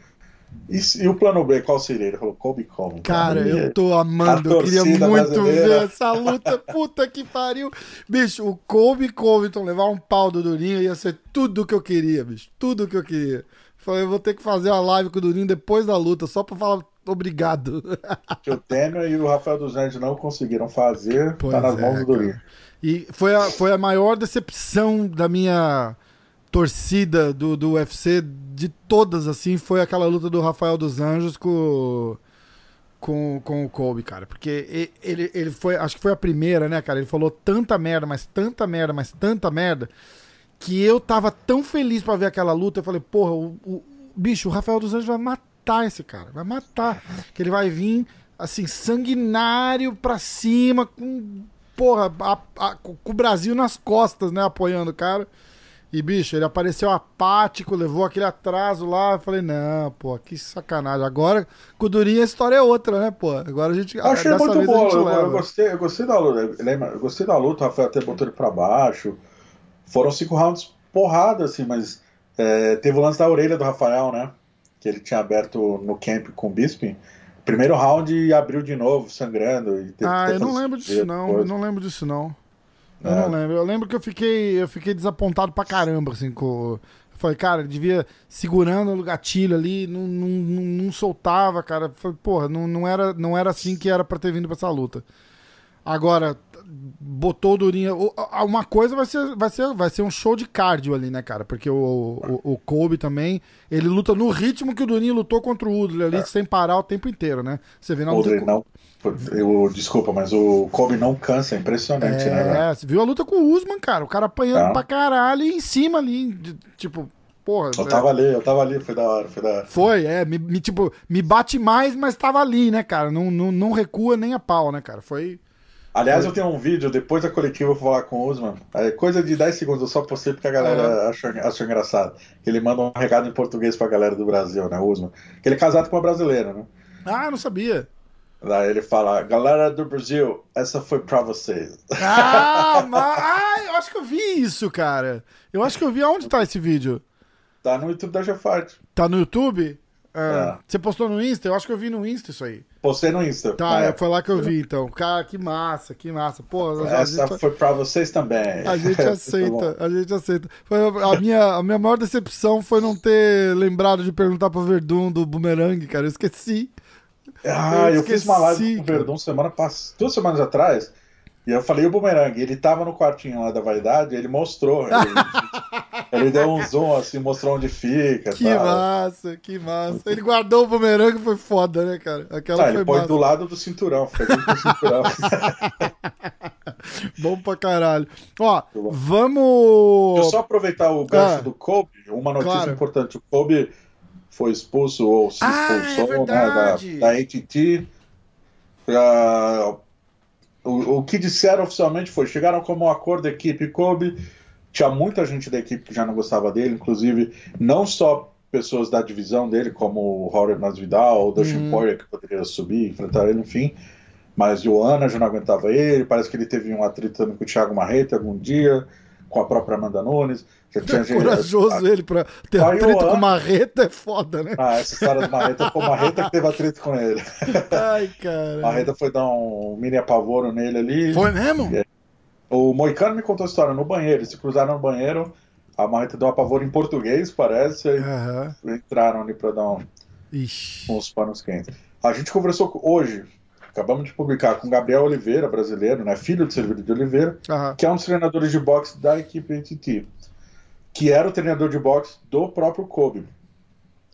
E, e o plano B, qual seria? Ele falou: Kobe Coleman. Cara, eu tô amando, eu queria muito brasileira. ver essa luta. Puta que pariu. Bicho, o Kobe Covington levar um pau do Durinho ia ser tudo que eu queria, bicho. Tudo que eu queria. Falei, eu vou ter que fazer uma live com o Durinho depois da luta, só pra falar obrigado. que o Temer e o Rafael dos Anjos não conseguiram fazer, Pois tá nas é, mãos do cara. Dorinho. E foi a, foi a maior decepção da minha torcida do, do UFC de todas, assim, foi aquela luta do Rafael dos Anjos com, com, com o Kobe, cara. Porque ele, ele foi, acho que foi a primeira, né, cara? Ele falou tanta merda, mas tanta merda, mas tanta merda, que eu tava tão feliz pra ver aquela luta. Eu falei, porra, o, o- bicho, o Rafael dos Anjos vai matar esse cara, vai matar. Que ele vai vir, assim, sanguinário pra cima, com, porra, a- a- com o Brasil nas costas, né, apoiando o cara. E, bicho, ele apareceu apático, levou aquele atraso lá. Eu falei, não, pô, que sacanagem. Agora, com o Durinho, a história é outra, né, pô? Agora a gente. Eu achei muito bom. Eu, eu, gostei, eu gostei da luta. Lembra? Eu gostei da luta, o Rafael até botou ele pra baixo. Foram cinco rounds porrada, assim, mas é, teve o lance da orelha do Rafael, né? Que ele tinha aberto no camp com o Bisping. Primeiro round abriu de novo, sangrando. ah, eu não lembro disso, não. Eu não lembro disso, não. Eu é. não lembro. Eu lembro que eu fiquei, eu fiquei desapontado pra caramba, assim, com. Eu falei, cara, ele devia segurando o gatilho ali, não, não, não, não soltava, cara. Falei, porra, não, não, era, não era assim que era pra ter vindo pra essa luta. Agora, botou o Durinho. Uma coisa vai ser, vai, ser, vai ser um show de cardio ali, né, cara? Porque o, o, o Kobe também, ele luta no ritmo que o Durinho lutou contra o Udler ali, é. sem parar o tempo inteiro, né? Você vê na luta. Não, eu, desculpa, mas o Kobe não cansa, é impressionante, é, né? É, você viu a luta com o Usman, cara? O cara apanhando é. pra caralho e em cima ali, tipo. Porra, eu tava é... ali, eu tava ali, foi da hora, foi da hora. Foi, é, me, me, tipo, me bate mais, mas tava ali, né, cara? Não, não, não recua nem a pau, né, cara? Foi. Aliás, eu tenho um vídeo depois da coletiva eu vou falar com o Usman. É coisa de 10 segundos, eu só postei porque a galera achou, achou engraçado. Ele manda um recado em português pra galera do Brasil, né, Usman? Que ele é casado com uma brasileira, né? Ah, não sabia. Daí ele fala, galera do Brasil, essa foi pra vocês. Ah, *laughs* mas... ah, eu acho que eu vi isso, cara. Eu acho que eu vi aonde tá esse vídeo. Tá no YouTube da Jefart. Tá no YouTube? É. Você postou no Insta? Eu acho que eu vi no Insta isso aí. Postei no Insta. Tá, é, foi lá que eu vi então. Cara, que massa, que massa. Pô, Essa gente... foi pra vocês também. A gente *laughs* aceita, a gente aceita. Foi a, minha, a minha maior decepção foi não ter lembrado de perguntar pro Verdun do Boomerang, cara. Eu esqueci. Ah, eu, eu fiz uma live com o Verdun semana passada, duas semanas atrás. E eu falei o bumerangue, ele tava no quartinho lá da vaidade, ele mostrou. Ele, *laughs* ele deu um zoom assim, mostrou onde fica. Que tal. massa, que massa. Ele guardou o bumerangue foi foda, né, cara? Aquela ah, foi ele põe do lado do cinturão, fica dentro do cinturão. *laughs* bom pra caralho. Ó, vamos. Deixa eu só aproveitar o gancho ah, do Kobe, uma notícia claro. importante. O Kobe foi expulso ou se ah, expulsou é né, da, da ATT. Uh, o, o que disseram oficialmente foi: chegaram como um acordo da equipe Kobe. Tinha muita gente da equipe que já não gostava dele, inclusive não só pessoas da divisão dele, como o Howard Masvidal, o Dustin uhum. Poirier, que poderia subir, enfrentar ele, enfim. Mas o Ana já não aguentava ele. Parece que ele teve um atrito também com o Thiago Marreta algum dia, com a própria Amanda Nunes. Já tinha é corajoso ele pra ter atrito com Marreta é foda, né? Ah, essa história do Marreta foi Marreta que teve atrito com ele. *laughs* Ai, cara. Marreta foi dar um mini apavoro nele ali. Foi mesmo? O Moicano me contou a história no banheiro. Eles se cruzaram no banheiro. A Marreta deu um apavoro em português, parece. Aí uhum. entraram ali pra dar um, uns panos quentes. A gente conversou hoje, acabamos de publicar com Gabriel Oliveira, brasileiro, né, filho de Servidor de Oliveira, uhum. que é um dos treinadores de boxe da equipe ATT que era o treinador de boxe do próprio Kobe.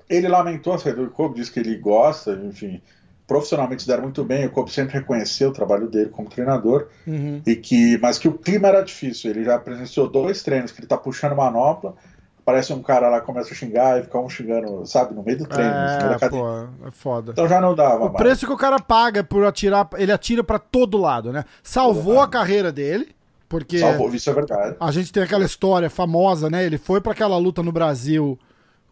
Ele lamentou a saída do Kobe, disse que ele gosta, enfim, profissionalmente se deram muito bem, o Kobe sempre reconheceu o trabalho dele como treinador, uhum. e que, mas que o clima era difícil. Ele já presenciou dois treinos que ele tá puxando manopla, aparece um cara lá, começa a xingar e fica um xingando, sabe, no meio do treino. É, pô, é foda. Então já não dava. O mais. preço que o cara paga por atirar, ele atira para todo lado, né? Salvou a carreira dele porque Salvou, isso é verdade. A gente tem aquela história famosa, né? Ele foi para aquela luta no Brasil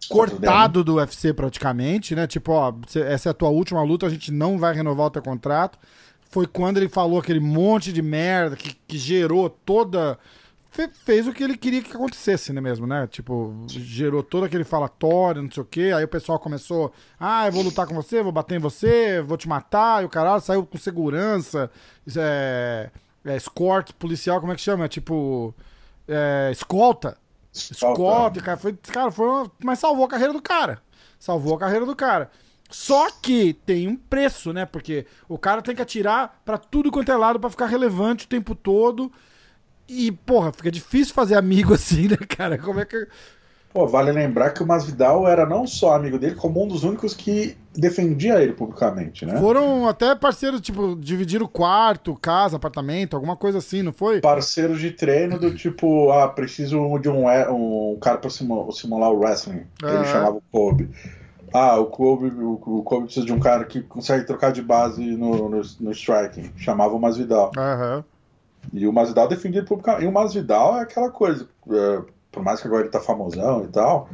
cortado do UFC praticamente, né? Tipo, ó, essa é a tua última luta, a gente não vai renovar o teu contrato. Foi quando ele falou aquele monte de merda que, que gerou toda. fez o que ele queria que acontecesse, né mesmo, né? Tipo, gerou todo aquele falatório, não sei o quê. Aí o pessoal começou, ah, eu vou lutar com você, vou bater em você, vou te matar, e o caralho saiu com segurança. Isso é é, escort policial, como é que chama? Tipo. É, escolta. Escolta, cara. Foi, cara, foi uma, mas salvou a carreira do cara. Salvou a carreira do cara. Só que tem um preço, né? Porque o cara tem que atirar para tudo quanto é lado para ficar relevante o tempo todo. E, porra, fica difícil fazer amigo *laughs* assim, né, cara? Como é que. Pô, vale lembrar que o Masvidal era não só amigo dele, como um dos únicos que defendia ele publicamente, né? Foram até parceiros, tipo, dividiram quarto, casa, apartamento, alguma coisa assim, não foi? Parceiros de treino do tipo, ah, preciso de um, um cara pra simular o wrestling. Que ele chamava o Kobe. Ah, o Kobe, o, Kobe precisa de um cara que consegue trocar de base no, no, no striking. Chamava o Masvidal. Aham. E o Masvidal defendia publicamente. E o Masvidal é aquela coisa. É, por mais que agora ele tá famosão e tal,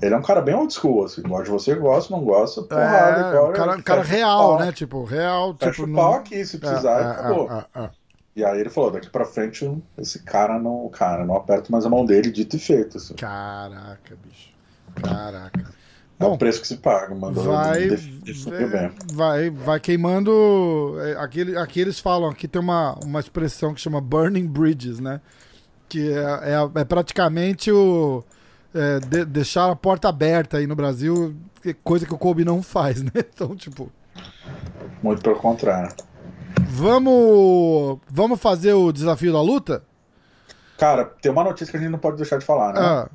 ele é um cara bem old school, assim. Gosta de você, gosta, não gosta, porrada. É, um cara, cara fecha o real, pau, né? Tipo, real, Fecha tipo... o não- pau aqui, se É, precisar, é, e acabou. é, é, é. E aí ele falou, daqui pra frente, esse cara não, cara, não aperta mais a mão dele, dito e feito, assim. Caraca, bicho. Caraca. É Bom, o preço que se paga, mano. vai, vai, vai queimando. é, Aqui, aqui eles falam, aqui tem uma, uma expressão que chama burning bridges, né? Que é, é, é praticamente o. é, de- deixar a porta aberta aí no Brasil, coisa que o Kobe não faz, *laughs* né? Então, tipo, Muito pelo contrário. vamos. Vamos fazer o desafio da luta? Cara, tem uma notícia que a gente não pode deixar de falar, né? Ah,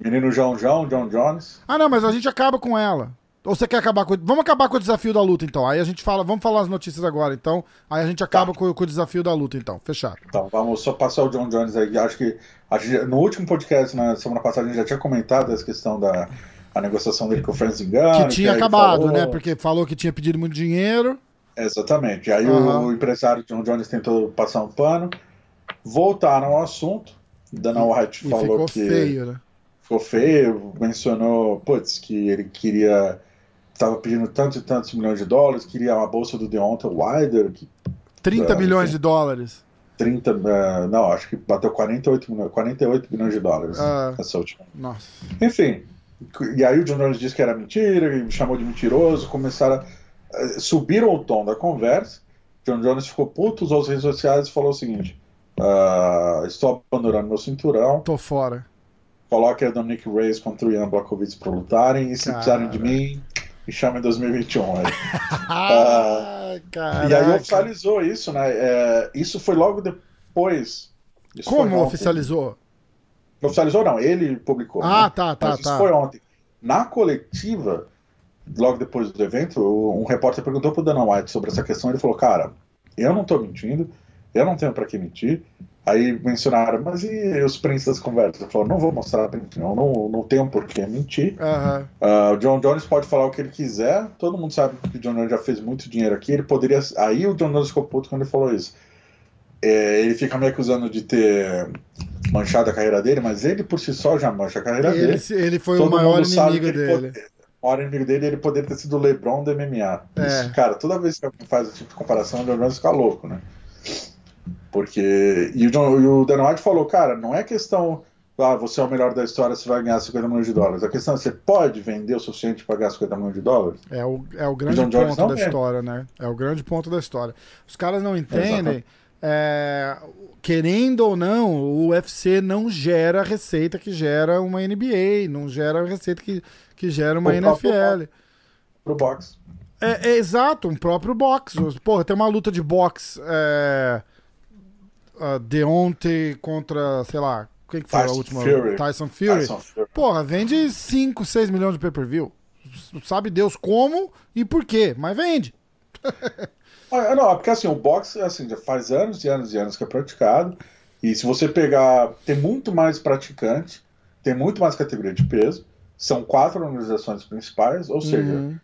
Menino João João, John Jones. Ah, não, mas a gente acaba com ela. Ou você quer acabar com. Vamos acabar com o desafio da luta, então. Aí a gente fala. Vamos falar as notícias agora, então. Aí a gente acaba com, com o desafio da luta, então. Fechado. Então, vamos só passar o John Jones aí. Acho que no último podcast, na semana passada, a gente já tinha comentado essa questão da a negociação dele com o Francis Ngannou. que tinha aí acabado, falou- né? Porque falou que tinha pedido muito dinheiro. Exatamente. Aí Aham. o empresário John Jones tentou passar um pano. Voltaram ao assunto. Dana White E falou ficou que feio, né? ficou feio, mencionou, putz, que ele queria. Estava pedindo tantos e tantos milhões de dólares, queria a bolsa do Deontay Wilder, que 30 É, milhões de dólares. 30, eh, não, acho que bateu 48 milhões, 48 milhões de dólares Ah. essa última. Nossa. Enfim, e aí o John Jones disse que era mentira, me chamou de mentiroso, começaram a, eh, subiram o tom da conversa. John Jones ficou puto, usou as redes sociais e falou o seguinte: ah, estou abandonando meu cinturão, Tô fora. coloque a Dominic Reyes contra o Ian Blachowicz para lutarem, e se Cara. precisarem de mim, me chamem em 2021. Aí. *laughs* Ah, caraca. E aí oficializou isso, né? É, isso foi logo depois. Isso Como ontem. oficializou? Oficializou não, ele publicou. Ah, né? tá, tá, Mas isso tá. foi ontem. Na coletiva, logo depois do evento, um repórter perguntou pro Dana White sobre essa questão. Ele falou: Cara, eu não tô mentindo, eu não tenho pra que mentir. Aí mencionaram, mas e os prints das conversas? Ele falou: Não vou mostrar print, não, não, não tenho por que mentir. Aham. Ah, o John Jones pode falar o que ele quiser, todo mundo sabe que o John Jones já fez muito dinheiro aqui. Ele poderia. Aí o John Jones ficou puto quando ele falou isso. É, ele fica me acusando de ter manchado a carreira dele, mas ele por si só já mancha a carreira Ele, dele. ele foi Todo o maior mundo sabe inimigo dele. pode- O maior inimigo dele ele poderia ter sido o LeBron do MMA. É. Isso, cara, toda vez que alguém faz esse tipo de comparação, o John Jones fica louco, né? Porque. E o, John, e o Dan White falou, cara, não é questão. Ah, você é o melhor da história, você vai ganhar 50 milhões de dólares. A questão é, você pode vender o suficiente para ganhar 50 milhões de dólares? É o, é o grande ponto da vende. história, né? É o grande ponto da história. Os caras não entendem. É, querendo ou não, o UFC não gera a receita que gera uma NBA, não gera a receita que, que gera uma O NFL. Pro boxe. É, é exato, um próprio boxe. Porra, tem uma luta de boxe. É, uh, Deontay contra, sei lá, quem que foi a Tyson última? Fury. Tyson Fury. Tyson Fury. Porra, vende 5, 6 milhões de pay-per-view. Sabe Deus como e por quê, mas vende. *laughs* Ah, não, porque assim, o boxe assim, já faz anos e anos e anos que é praticado. E se você pegar. Tem muito mais praticante, tem muito mais categoria de peso. São quatro organizações principais, ou seja, Uhum.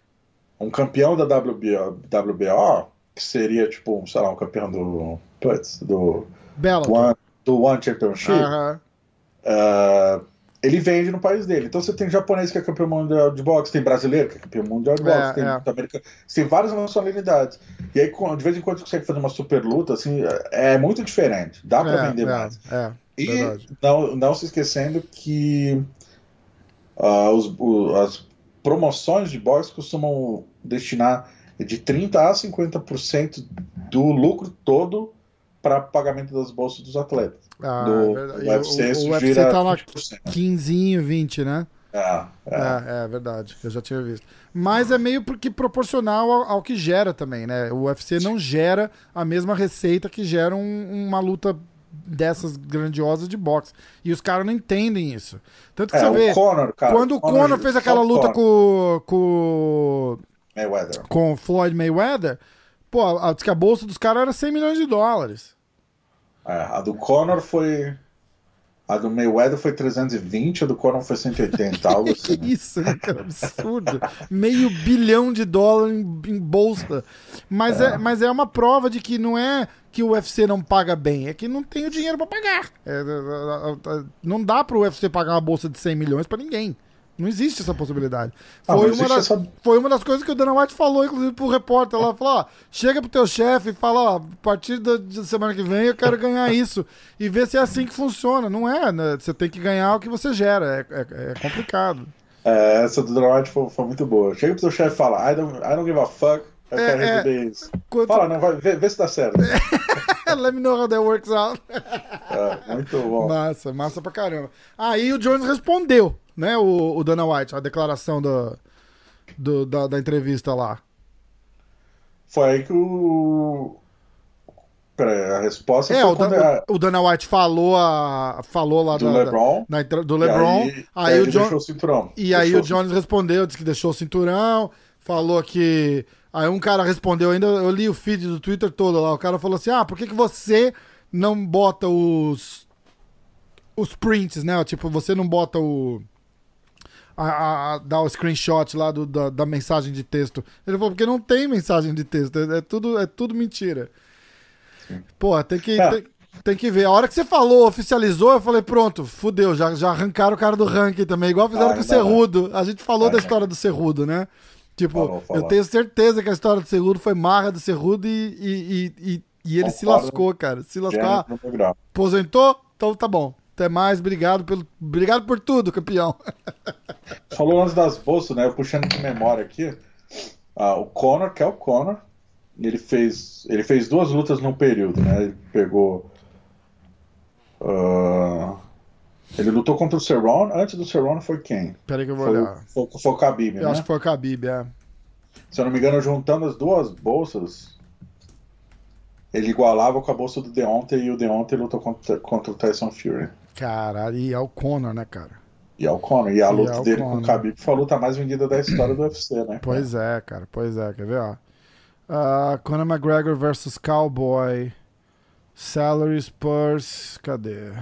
um campeão da WBO, WBO, que seria tipo, sei lá, um campeão do. Do Bellator. One, do One Championship, Aham. ah, ele vende no país dele. Então você tem japonês que é campeão mundial de boxe, tem brasileiro que é campeão mundial de boxe, É, tem é. americano, você tem várias nacionalidades. E aí, de vez em quando, você consegue fazer uma super luta, assim, é é muito diferente. Dá pra É, vender é, mais. É, E verdade. não, não se esquecendo que ah, os- o- as promoções de boxe costumam destinar de 30% a 50% do lucro todo para pagamento das bolsas dos atletas. Ah, do, é verdade. do UFC, o, isso o UFC tá na 20%. 15, 20, né? É, é. É, é verdade, eu já tinha visto. Mas é meio porque proporcional ao, ao que gera também, né? O UFC não gera a mesma receita que gera um- uma luta dessas grandiosas de boxe. E os caras não entendem isso. Tanto que É, você vê, Conor, cara, quando o Conor fez só aquela luta Conor, com, com, Mayweather. com o Floyd Mayweather, pô, a, diz que a bolsa dos caras era 100 milhões de dólares. É, a do Conor foi. A do Mayweather foi 320, a do Conor foi 180, *laughs* algo Que assim. isso, né, cara? Absurdo. Meio bilhão de dólar em, em bolsa. Mas é. mas é uma prova de que não é que o UFC não paga bem, é que não tem o dinheiro pra pagar. É, é, é, é, não dá pro UFC pagar uma bolsa de 100 milhões pra ninguém. Não existe essa possibilidade. Ah, foi, uma das, essa- foi uma das coisas que o Dana White falou, inclusive, pro repórter lá. Falou, ó, chega pro teu chefe e fala, ó, a partir da, da semana que vem eu quero ganhar isso. E ver se é assim que funciona. Não é, né? Você tem que ganhar o que você gera. É, é- é complicado. É, essa do Dana White foi, foi muito boa. Chega pro seu chefe e fala, I don't, I don't give a fuck, eu É, quero é. receber isso. Quanto- Fala, não, vai, vê, vê se dá certo. *laughs* *laughs* Let me know how that works out. É, *laughs* muito bom. Massa, massa pra caramba. Aí o Jones respondeu, né, o, o Dana White, a declaração do, do- da, da entrevista lá. Foi aí que o. Peraí, a resposta É, foi o, quando Dan- a- o- Dana White falou, a, falou lá do da- da- LeBron. entra- do e LeBron. Aí, Aí, ele o John, deixou e aí o Jones respondeu, disse que deixou o cinturão, falou que. Aí um cara respondeu ainda, eu li o feed do Twitter todo lá. O cara falou assim: ah, por que, que você não bota os. Os prints, né? Tipo, você não bota o. A, a- dá o screenshot lá do- da, da mensagem de texto. Ele falou, porque não tem mensagem de texto, é, é tudo, é tudo mentira. Pô, tem que, É. tem, tem que ver. A hora que você falou, oficializou, eu falei, pronto, fudeu, já, já arrancaram o cara do ranking também, igual fizeram Ah, com o. Cerrudo. A gente falou Ah, da não. história do Cerrudo, né? Tipo, eu tenho certeza que a história do Cerrudo foi marra do Cerrudo e, e, e, e- ele se lascou, cara. Se lascou. Aposentou? Então tá bom. Até mais, obrigado pelo. Obrigado por tudo, campeão. *laughs* Falou antes das bolsas, né? Eu puxando de memória aqui. Ah, o Conor, que é o Conor, ele fez, ele fez duas lutas num período, né? Ele pegou. ah, ele lutou contra o Cerrone. Antes do Cerrone foi quem? Peraí que eu vou Foi, olhar. foi, foi o Khabib, Eu né? acho que foi o Khabib, é. Se eu não me engano, juntando as duas bolsas, ele igualava com a bolsa do Deontay e o Deontay lutou contra, contra o Tyson Fury. Caralho, e é o Conor, né, cara? E é o Conor. E a E luta é dele com Conor. o Khabib foi a luta mais vendida da história do UFC, né? Pois é, cara, pois é, quer ver, ó. Ah, Conor McGregor versus Cowboy. Salary Spurs. Cadê?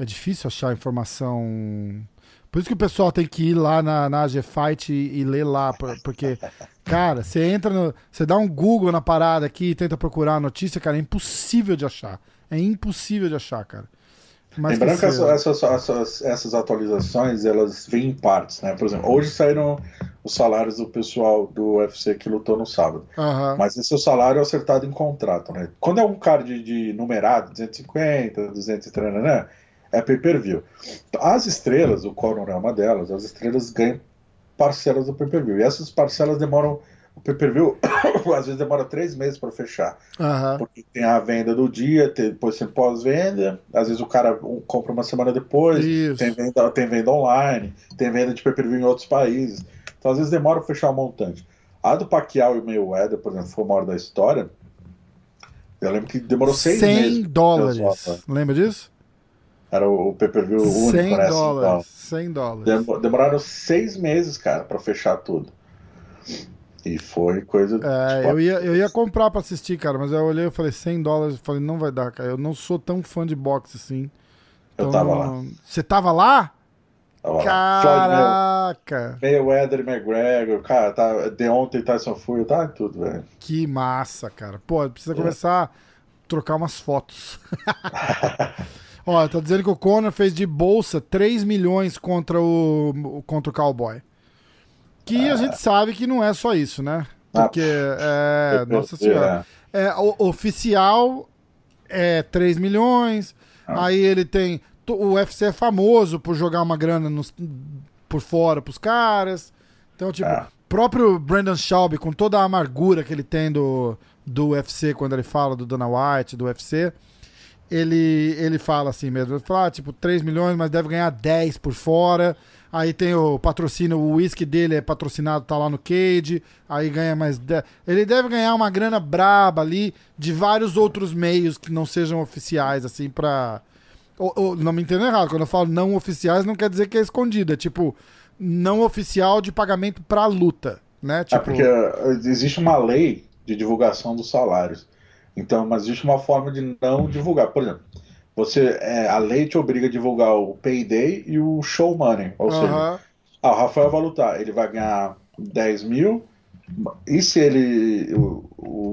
É difícil achar informação. Por isso que o pessoal tem que ir lá na, na AG Fight e, e ler lá. por- Porque, cara, você entra no. Você dá um Google na parada aqui e tenta procurar a notícia, cara, é impossível de achar. É impossível de achar, cara. Mas Lembrando que essas, essas, essas, essas atualizações, elas vêm em partes, né? Por exemplo, hoje saíram os salários do pessoal do UFC que lutou no sábado. Aham. Mas esse é o salário acertado em contrato, né? Quando é um card de numerado, 250, 230, né? É pay-per-view. As estrelas, o Conor é uma delas, as estrelas ganham parcelas do pay-per-view. E essas parcelas demoram, o pay-per-view *coughs* às vezes demora três meses para fechar. Aham. Porque tem a venda do dia, tem- depois tem pós-venda, às vezes o cara um, compra uma semana depois, Isso. tem venda, tem venda online, tem venda de pay-per-view em outros países. Então às vezes demora para fechar o montante. A do Pacquiao e o Mayweather, por exemplo, foi uma hora da história. Eu lembro que demorou seis 100 meses. dólares. Deus, Lembra disso? Era o pay-per-view único, 100 né? dólares. 100 dólares. Demo- Demoraram seis meses, cara, para fechar tudo. E foi coisa. É, tipo, eu ia, eu ia comprar pra assistir, cara, mas eu olhei e falei 100 dólares. eu Falei, não vai dar, cara. Eu não sou tão fã de boxe assim. Eu tava lá. Você tava lá? tava Caraca! Mayweather, McGregor, cara, tá, Deontay, Tyson Fury, tá tudo, velho. Que massa, cara. Pô, precisa começar a trocar umas fotos. *laughs* Ó, tá dizendo que o Conor fez de bolsa 3 milhões contra o, contra o Cowboy. Que a gente sabe que não é só isso, né? Ah, Porque, é, nossa senhora. É, o, oficial é 3 milhões. Ah. Aí ele tem. O UFC é famoso por jogar uma grana nos- por fora pros caras. Então, tipo, É. próprio Brandon Schaub, com toda a amargura que ele tem do, do UFC, quando ele fala do Dana White, do UFC, ele, ele fala assim mesmo. Ele fala, ah, tipo, 3 milhões, mas deve ganhar 10 por fora. Aí tem o patrocínio, o whisky dele é patrocinado, tá lá no Cage. Aí ganha mais 10. Ele deve ganhar uma grana braba ali de vários outros meios que não sejam oficiais, assim, pra. Ou- ou, não me entenda errado, quando eu falo não oficiais, não quer dizer que é escondido. É tipo, não oficial de pagamento pra luta, né? É Tipo, porque uh, existe uma lei de divulgação dos salários. Então, mas existe uma forma de não divulgar. Por exemplo, você, é, a lei te obriga a divulgar o payday e o show money. Ou seja, ah, o Rafael vai lutar, ele vai ganhar 10 mil E se ele. O,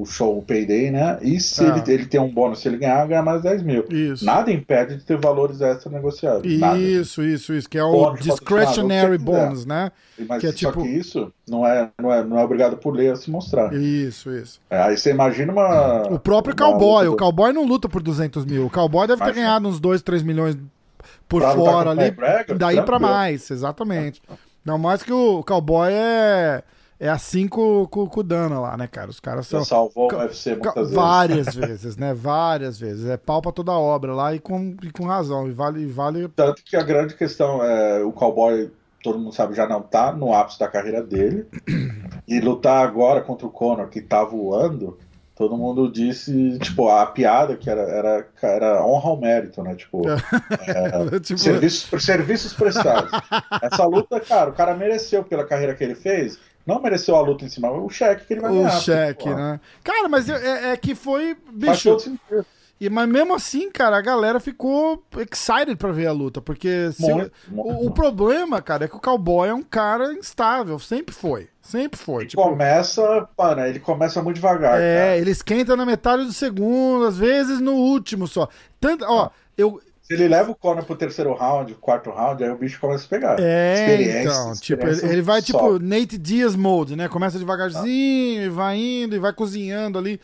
o show o Payday, né? E se Ah. ele, ele tem um bônus, se ele ganhar, ganha mais 10 mil. Isso. Nada impede de ter valores extra negociados. Nada. Isso, isso, isso, que é o Bônus, discretionary bonus, né? Mas que é só tipo- que isso não é, não, é, não é obrigado por lei a se mostrar. Isso, isso. É, aí você imagina uma. O próprio uma cowboy, o do- cowboy não luta por 200 mil. O cowboy deve ter Imagina. ganhado uns 2, 3 milhões por Pra fora ali. Daí pra tranquilo. mais, exatamente. Não mais que o cowboy é, é assim com, com, com o Dana lá, né, cara? Os caras são. salvou o UFC muitas vezes. Várias *laughs* vezes, né? Várias vezes. É pau pra toda obra lá e com, e com razão. E vale, vale. Tanto que a grande questão é o cowboy, todo mundo sabe, já não tá no ápice da carreira dele. E lutar agora contra o Conor, que tá voando, todo mundo disse, tipo, a piada que era, era, era honra ao mérito, né? Tipo, *laughs* tipo, serviços, serviços prestados. Essa luta, cara, o cara mereceu pela carreira que ele fez. Não mereceu a luta em cima, o cheque que ele vai o ganhar. cheque, pô, né? Cara, mas é, é que foi. Bicho. E, mas mesmo assim, cara, a galera ficou excited pra ver a luta. Porque se- Muito, muito. o, o problema, cara, é que o cowboy é um cara instável. Sempre foi. Sempre foi. Ele Tipo, começa, mano, ele começa muito devagar. cara. é, ele esquenta na metade do segundo, às vezes no último só. Tanto, ó, eu. Se ele leva o Conor pro terceiro round, quarto round, aí o bicho começa a pegar. É, Experiência, então, tipo, ele, vai tipo sobe. Nate Diaz mode, né? Começa devagarzinho e vai indo e vai cozinhando ali.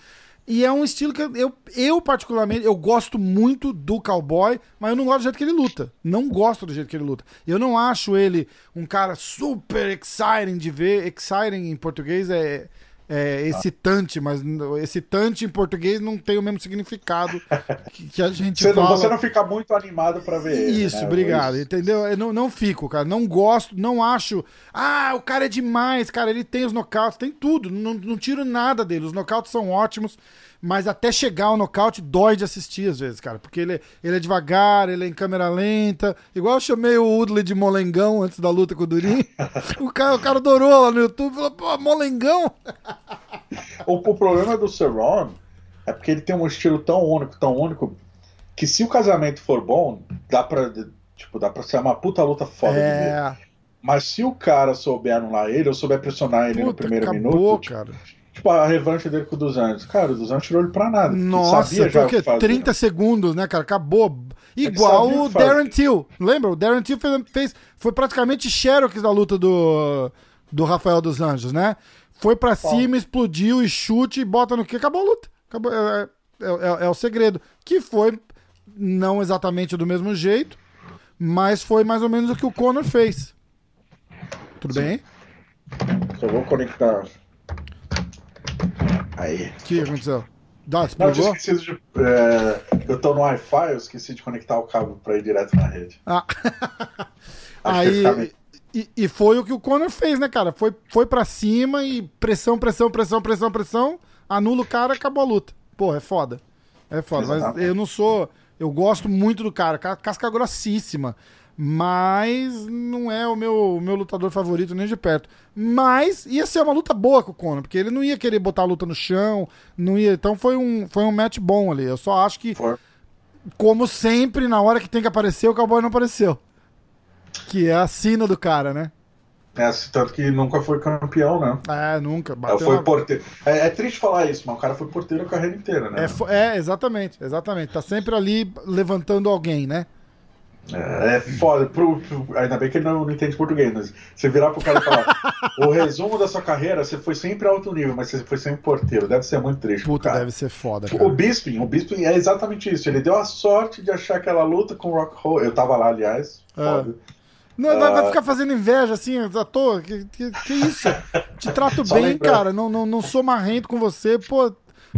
E é um estilo que eu, eu, particularmente, eu gosto muito do cowboy, mas eu não gosto do jeito que ele luta. Não gosto do jeito que ele luta. Eu não acho ele um cara super exciting de ver. Exciting em português é, é excitante, mas n- excitante em português não tem o mesmo significado que, que a gente Você não, fala. você não fica muito animado pra ver Isso, né? obrigado. Isso. Entendeu? Eu não, não fico, cara. Não gosto, não acho. Ah, o cara é demais, cara. Ele tem os nocautes, tem tudo. Não, não tiro nada dele. Os nocautes são ótimos, mas até chegar ao nocaute dói de assistir às vezes, cara. Porque ele, ele é devagar, ele é em câmera lenta. Igual eu chamei o Woodley de molengão antes da luta com o Durin. *laughs* o, cara, o cara adorou lá no YouTube. Falou, pô, molengão? *laughs* O, o problema do Cerrone é porque ele tem um estilo tão único, tão único, que se o casamento for bom, dá pra, tipo, dá pra ser uma puta luta foda de ver. É, Mas se o cara souber anular ele, ou souber pressionar ele no puta, primeiro acabou, minuto, tipo, cara. Tipo, a revanche dele com o dos Anjos. Cara, o dos Anjos tirou ele pra nada. Nossa, sabia já o porque que fazer. 30 segundos, né, cara? Acabou. Igual o o. Darren Till. Lembra? O Darren Till fez, fez- foi praticamente Xerox da luta do, do Rafael dos Anjos, né? Foi pra cima, explodiu e chute e bota no que? Acabou a luta. Acabou, é, é- é- é o segredo. Que foi não exatamente do mesmo jeito, mas foi mais ou menos o que o Conor fez. Tudo bem? Só vou conectar. Aí. O que aconteceu? Dá, Não, eu tinha explodiu? esquecido de. é, eu tô no Wi-Fi, eu esqueci de conectar o cabo pra ir direto na rede. Ah. *laughs* Aí, e, e foi o que o Conor fez, né, cara? Foi, foi pra cima e pressão, pressão, pressão, pressão, pressão, anula o cara, acabou a luta. Pô, é foda. É foda. Mas Exatamente. eu não sou. Eu gosto muito do cara, ca- casca grossíssima. Mas não é o meu, o meu lutador favorito nem de perto. Mas ia ser uma luta boa com o Conor, porque ele não ia querer botar a luta no chão, não ia. Então foi um, foi um match bom ali. Eu só acho que For- como sempre, na hora que tem que aparecer, o cowboy não apareceu. Que é a sina do cara, né? É, tanto que nunca foi campeão, né? É, nunca. Ela Bateu foi na- porteiro. É, é triste falar isso, mas o cara foi porteiro a carreira inteira, né? é, é, exatamente, exatamente. Tá sempre ali levantando alguém, né? É, é foda. Pro- pro- ainda bem que ele não, não entende português, mas você virar pro cara e falar: o resumo da sua carreira, você foi sempre alto nível, mas você foi sempre porteiro. Deve ser muito triste. Puta, cara. deve ser foda, O cara. Bisping, o Bisping é exatamente isso. Ele deu a sorte de achar aquela luta com o Rock Hall. Eu tava lá, aliás. É. Foda. Não, vai, vai Ah. ficar fazendo inveja assim, à toa. Que, que, que isso? Te trato *laughs* bem, lembrando. cara. Não, não, não sou marrento com você. Pô,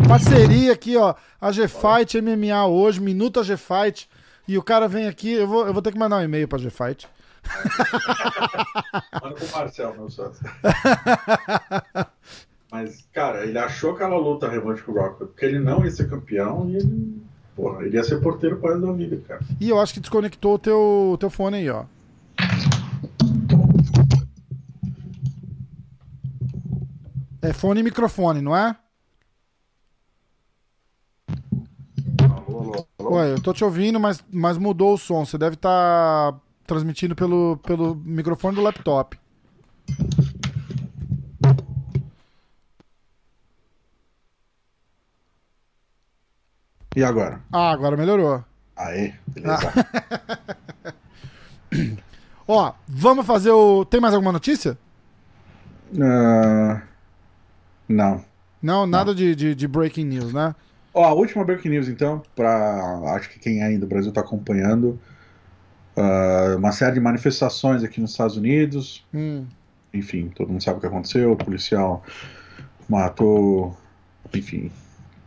parceria aqui, ó. A G-Fight MMA hoje, Minuto a G-Fight. E o cara vem aqui, eu vou, eu vou ter que mandar um e-mail pra G-Fight. *laughs* Manda pro Marcel, meu sócio. *laughs* Mas, cara, ele achou aquela luta revanche com o Rock, porque ele não ia ser campeão e ele. Porra, ele ia ser porteiro pro resto da vida, cara. E eu acho que desconectou o teu, o teu fone aí, ó. É fone e microfone, não é? Alô? Ué, eu tô te ouvindo, mas, mas mudou o som. Você deve estar tá transmitindo pelo, pelo microfone do laptop. E agora? Ah, agora melhorou. Aí, beleza. Ah. *laughs* Ó, vamos fazer o. Tem mais alguma notícia? Uh, não. Não, nada não. De, de, de, breaking news, né? Ó, a última breaking news, então, para acho que quem aí do Brasil está acompanhando, ah, uma série de manifestações aqui nos Estados Unidos. Hum. Enfim, todo mundo sabe o que aconteceu. O policial matou, enfim,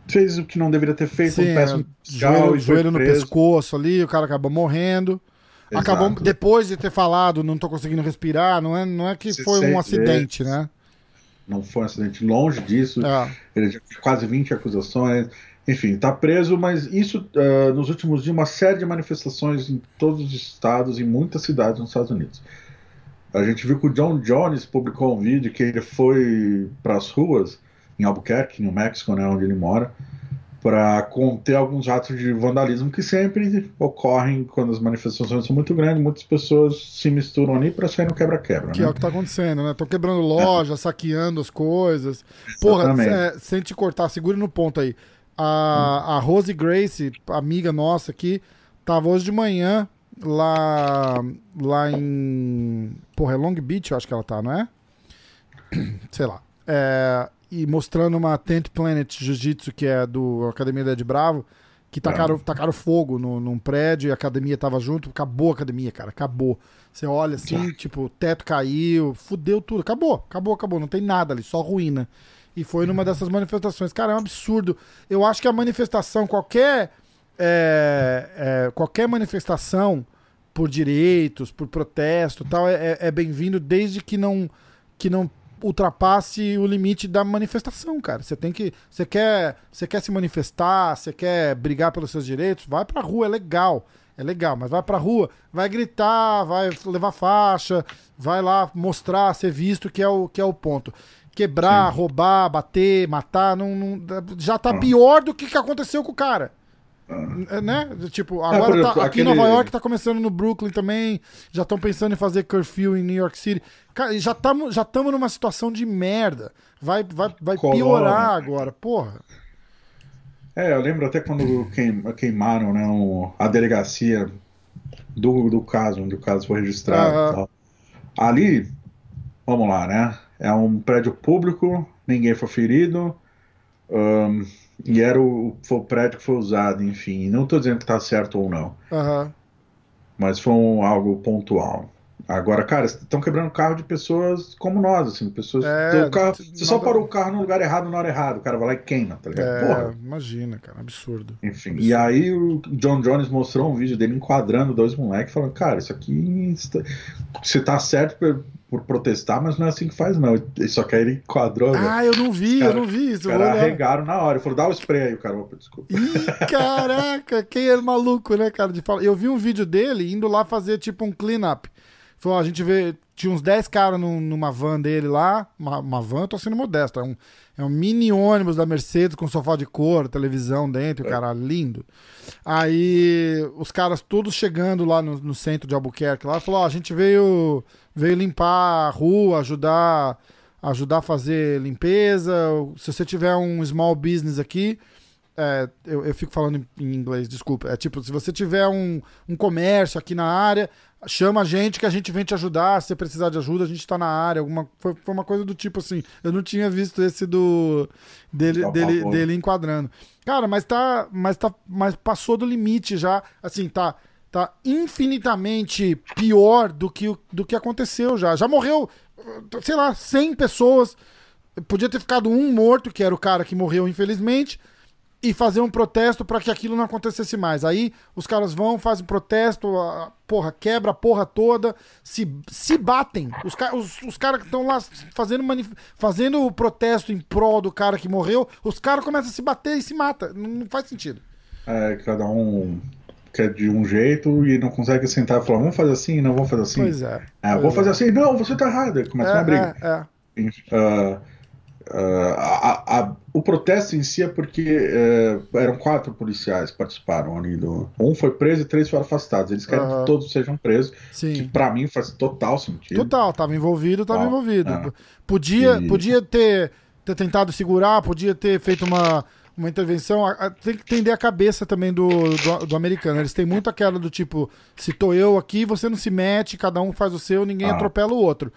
fez o que não deveria ter feito. Sim, um péssimo é, policial joelho, e foi joelho no pescoço ali, o cara acabou morrendo. Exato. Acabou, depois de ter falado, não tô conseguindo respirar, não é, não é que Se foi um acidente, né? Não foi um acidente longe disso. É. Ele já tinha quase 20 acusações. Enfim, está preso, mas isso, ah, nos últimos dias, uma série de manifestações em todos os estados, em muitas cidades nos Estados Unidos. A gente viu que o John Jones publicou um vídeo que ele foi para as ruas, em Albuquerque, no México, né, onde ele mora, para conter alguns atos de vandalismo que sempre ocorrem quando as manifestações são muito grandes. Muitas pessoas se misturam ali para sair no quebra-quebra. Que né? é o que tá acontecendo, né? Estão quebrando loja, saqueando as coisas. Porra, Exatamente. é, sem te cortar, segure no ponto aí. A, a Rose Grace, amiga nossa aqui, tava hoje de manhã lá, lá em. Porra, é Long Beach, eu acho que ela tá, não é? *clears throat* Sei lá. É, e mostrando uma Tent Planet Jiu-Jitsu, que é do Academia da Ed Bravo, que tacaram, tacaram fogo no, num prédio e a academia tava junto. Acabou a academia, cara, acabou. Você olha assim, tipo, o teto caiu, fudeu tudo. Acabou, acabou, acabou. Não tem nada ali, só ruína. E foi numa dessas manifestações. Cara, é um absurdo. Eu acho que a manifestação, qualquer. é, é, qualquer manifestação por direitos, por protesto tal, é, é- é bem-vindo desde que não, que não ultrapasse o limite da manifestação, cara. Você tem que. Você quer, você quer se manifestar, você quer brigar pelos seus direitos, vai pra rua, é legal. É legal, mas vai pra rua, vai gritar, vai levar faixa, vai lá mostrar, ser visto, que é o, que é o ponto. Quebrar, roubar, bater, matar, não, não- já tá Ah. pior do que, que aconteceu com o cara. É, Né? Tipo, agora por exemplo, tá, aqui em aquele- Nova York tá começando no Brooklyn também. Já estão pensando em fazer curfew em New York City. Cara, já estamos já tamo numa situação de merda. Vai, vai, vai Colônia. piorar agora, porra. É, eu lembro até quando queim- queimaram né, o- a delegacia do, do caso, onde o caso foi registrado. tal. Ali, vamos lá, né? É um prédio público, ninguém foi ferido, ahn, e era o, foi o prédio que foi usado, enfim. Não estou dizendo que está certo ou não, Aham. mas foi um- algo pontual. Agora, cara, estão quebrando o carro de pessoas como nós, assim, pessoas. É, o carro- você só parou o carro no lugar errado na hora errada, o cara vai lá e queima, tá ligado? É, Porra. imagina, cara, absurdo. Enfim, e aí o John Jones mostrou um vídeo dele enquadrando dois moleques, falando, cara, isso aqui você tá certo por, por protestar, mas não é assim que faz, não. Só que aí ele enquadrou, velho. Ah, eu não vi, Cara, eu não vi os isso. vou caras arregaram na hora. Ele falou, dá o spray aí, o cara, opa, desculpa. Ih, caraca, quem é maluco, né, cara? De falar. Eu vi um vídeo dele indo lá fazer tipo um clean-up. Falou, ó, a gente vê. Tinha uns 10 caras num- numa van dele lá. Uma, uma van, eu tô sendo modesto. É um, é um mini ônibus da Mercedes com sofá de couro, televisão dentro, É. cara, lindo. Aí os caras todos chegando lá no, no centro de Albuquerque lá, falou, ó, a gente veio, veio limpar a rua, ajudar, ajudar a fazer limpeza. Se você tiver um small business aqui, é, eu, eu fico falando em, inglês, desculpa. É tipo, se você tiver um, um comércio aqui na área, chama a gente que a gente vem te ajudar. Se você precisar de ajuda, a gente tá na área. Alguma, foi, foi uma coisa do tipo assim. Eu não tinha visto esse do dele, Por dele, dele enquadrando. Cara, mas tá. Mas tá. Mas passou do limite já. Assim, tá. Tá infinitamente pior do que, do que aconteceu já. Já morreu, sei lá, 100 pessoas. Podia ter ficado um morto, que era o cara que morreu, infelizmente e fazer um protesto para que aquilo não acontecesse mais. Aí os caras vão, fazem protesto, a- porra, quebra a porra toda, se, se batem. Os, ca- os, os caras que estão lá fazendo, fazendo o protesto em prol do cara que morreu, os caras começam a se bater e se matam. Não, não faz sentido. É, cada um quer de um jeito e não consegue sentar e falar, vamos fazer assim, não vamos fazer assim. Pois é. É, Pois vou é. fazer assim, não, você tá errado. Começa uma briga. É, é, é. Ah, ah, a- a- o protesto em si é porque eh, eram quatro policiais que participaram ali do. Um foi preso e três foram afastados. Eles querem Aham. que todos sejam presos, que Sim. pra mim faz total sentido. Total, tava envolvido, tava Total, envolvido. é. Podia, E- podia ter, ter tentado segurar, podia ter feito uma, uma intervenção, tem que entender a cabeça também do, do, do americano. Eles têm muito aquela do tipo, se tô eu aqui, você não se mete, cada um faz o seu, ninguém Ah. atropela o outro.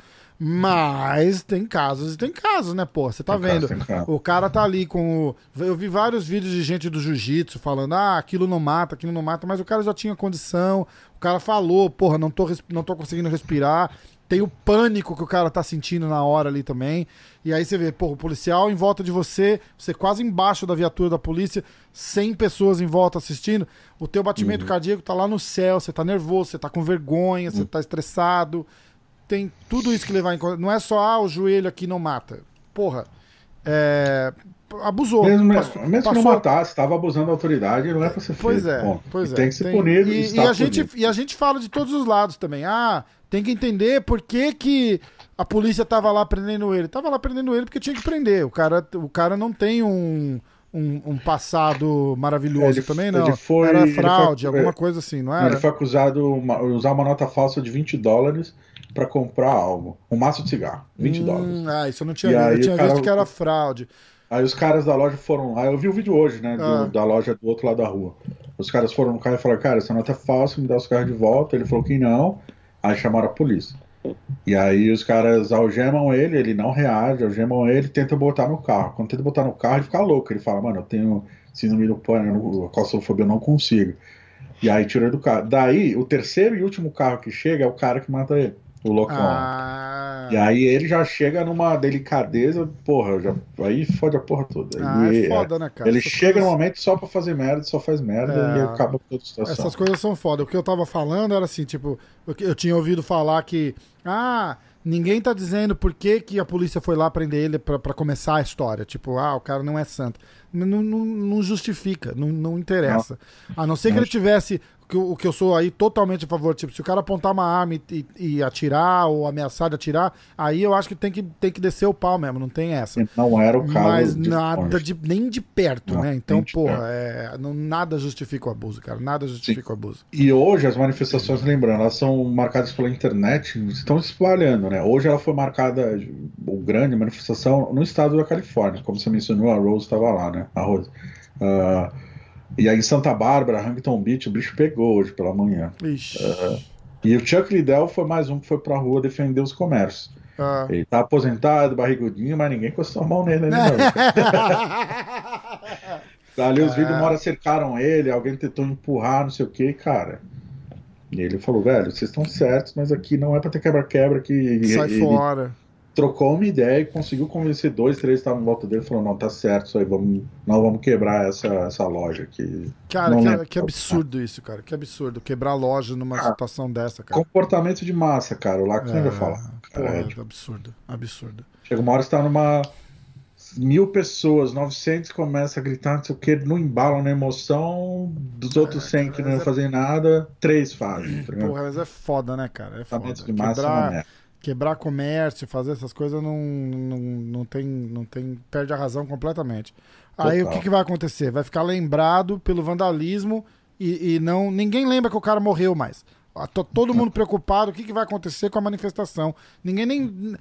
Mas tem casos e tem casos, né, pô? Você tá Tem vendo? caso. O cara tá ali com o. Eu vi vários vídeos de gente do jiu-jitsu falando, ah, aquilo não mata, aquilo não mata, mas o cara já tinha condição, o cara falou, porra, não tô, não tô conseguindo respirar. Tem o pânico que o cara tá sentindo na hora ali também. E aí você vê, porra, o policial em volta de você, você quase embaixo da viatura da polícia, 100 pessoas em volta assistindo. O teu batimento cardíaco tá lá no céu, você tá nervoso, você tá com vergonha, você tá estressado. Tem tudo isso que levar em conta. Não é só, ah, o joelho aqui não mata. Porra, é, abusou. Mesmo, Passou- mesmo que não passou- matasse, estava abusando da autoridade, não é pra ser feito. Pois é, ponto. pois E é. Tem que ser punido E, está e a gente, e a gente fala de todos os lados também. Ah, tem que entender por que, que a polícia tava lá prendendo ele. Tava lá prendendo ele porque tinha que prender. O cara, o cara não tem um, um, um passado maravilhoso Ele- também, não. ele foi- era ele fraude, foi- alguma é. coisa assim, não era? Ele foi acusado uma, usar uma nota falsa de 20 dólares para comprar algo. Um maço de cigarro. 20 Hum, dólares. Ah, isso eu não tinha E visto. Eu tinha cara- visto que era fraude. Aí os caras da loja foram lá. Eu vi o vídeo hoje, né? do- Ah. Da loja do outro lado da rua. Os caras foram no carro e falaram: Cara, essa nota é falsa, me dá os carros de volta. Ele falou que não. Aí chamaram a polícia. E aí os caras algemam ele, ele não reage, algemam ele, tentam botar no carro. Quando tenta botar no carro, ele fica louco. Ele fala, mano, eu tenho síndrome do pânico, a claustrofobia, eu não consigo. E aí tira do carro. Daí, o terceiro e último carro que chega é o cara que mata ele, o loucão. Ah, E aí ele já chega numa delicadeza, porra, já, aí fode a porra toda. ah, E, é foda, né, cara? ele Essas chega coisas- no momento só pra fazer merda, só faz merda É. e acaba com toda a situação. Essas coisas são foda. O que eu tava falando era assim, tipo, eu, eu tinha ouvido falar que, ah, ninguém tá dizendo por que, que a polícia foi lá prender ele pra, pra começar a história. Tipo, ah, o cara não é santo. Não, não, não justifica, não, não interessa. A não ser que Não ele tivesse, que o que eu sou aí totalmente a favor, tipo, se o cara apontar uma arma e, e- atirar ou ameaçar de atirar, aí eu acho que tem que, tem que descer o pau mesmo, não tem essa. Não era o caso. Mas nada de, nem de perto, Não, né? Então, porra, é, não, nada justifica o abuso, cara. Nada justifica o abuso. E hoje as manifestações, lembrando, elas são marcadas pela internet, estão se espalhando, né? Hoje ela foi marcada, o grande manifestação, no estado da Califórnia, como você mencionou, a Rose estava lá, né? A Rose. Ah, e aí em Santa Bárbara, Huntington Beach, o bicho pegou hoje pela manhã. Ixi. E o Chuck Liddell foi mais um que foi pra rua defender os comércios. Ah. Ele tá aposentado, barrigudinho, mas ninguém encostou a mão nele ainda não. *laughs* Ali os vídeos, uma hora cercaram ele, alguém tentou empurrar, não sei o que, cara. E ele falou, velho, vocês estão certos, mas aqui não é pra ter quebra-quebra que Sai ele fora. Trocou uma ideia e conseguiu convencer dois, três que estavam em volta dele, falou, não, tá certo isso aí, vamos, não vamos quebrar essa, essa loja aqui. Cara, Não que, que absurdo isso, cara. Que absurdo. Quebrar loja numa Ah. situação dessa, cara. Comportamento de massa, cara, o Lacan É, fala. porra, É, tipo, absurdo. Absurdo. Chega uma hora que você tá numa. Mil pessoas, 900 começa a gritar, não sei o que, no embalo, na emoção, dos outros 100 que não é- fazer nada, três fazem. Tá? Porra, mas é foda, né, cara? É foda. Comportamento de massa é Quebrar, comércio, fazer essas coisas não, não, não, tem, não tem. Perde a razão completamente. Aí o que, que vai acontecer? Vai ficar lembrado pelo vandalismo e, e não. Ninguém lembra que o cara morreu mais. Ah, todo mundo preocupado, o que, que vai acontecer com a manifestação. Ninguém nem.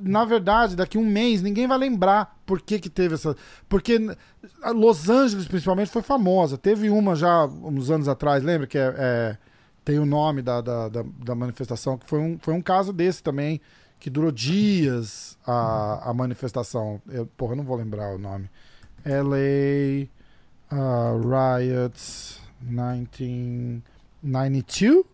Na verdade, daqui um mês, ninguém vai lembrar por que, que teve essa. Porque Los Angeles, principalmente, foi famosa. Teve uma já uns anos atrás, lembra? Que é, é- tem o nome da, da, da, da manifestação, que foi um, foi um caso desse também, que durou dias a, a manifestação. Eu, porra, eu não vou lembrar o nome. LA uh, Riots 1992?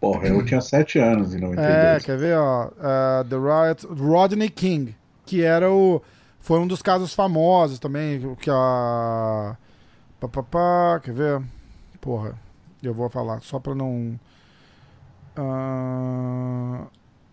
Porra, eu tinha sete anos em É, 92. quer ver, ó? Uh, The Riot, Rodney King, que era o. Foi um dos casos famosos também, que a. Pá, pá, pá, quer ver? Porra, eu vou falar, só pra não. Ah,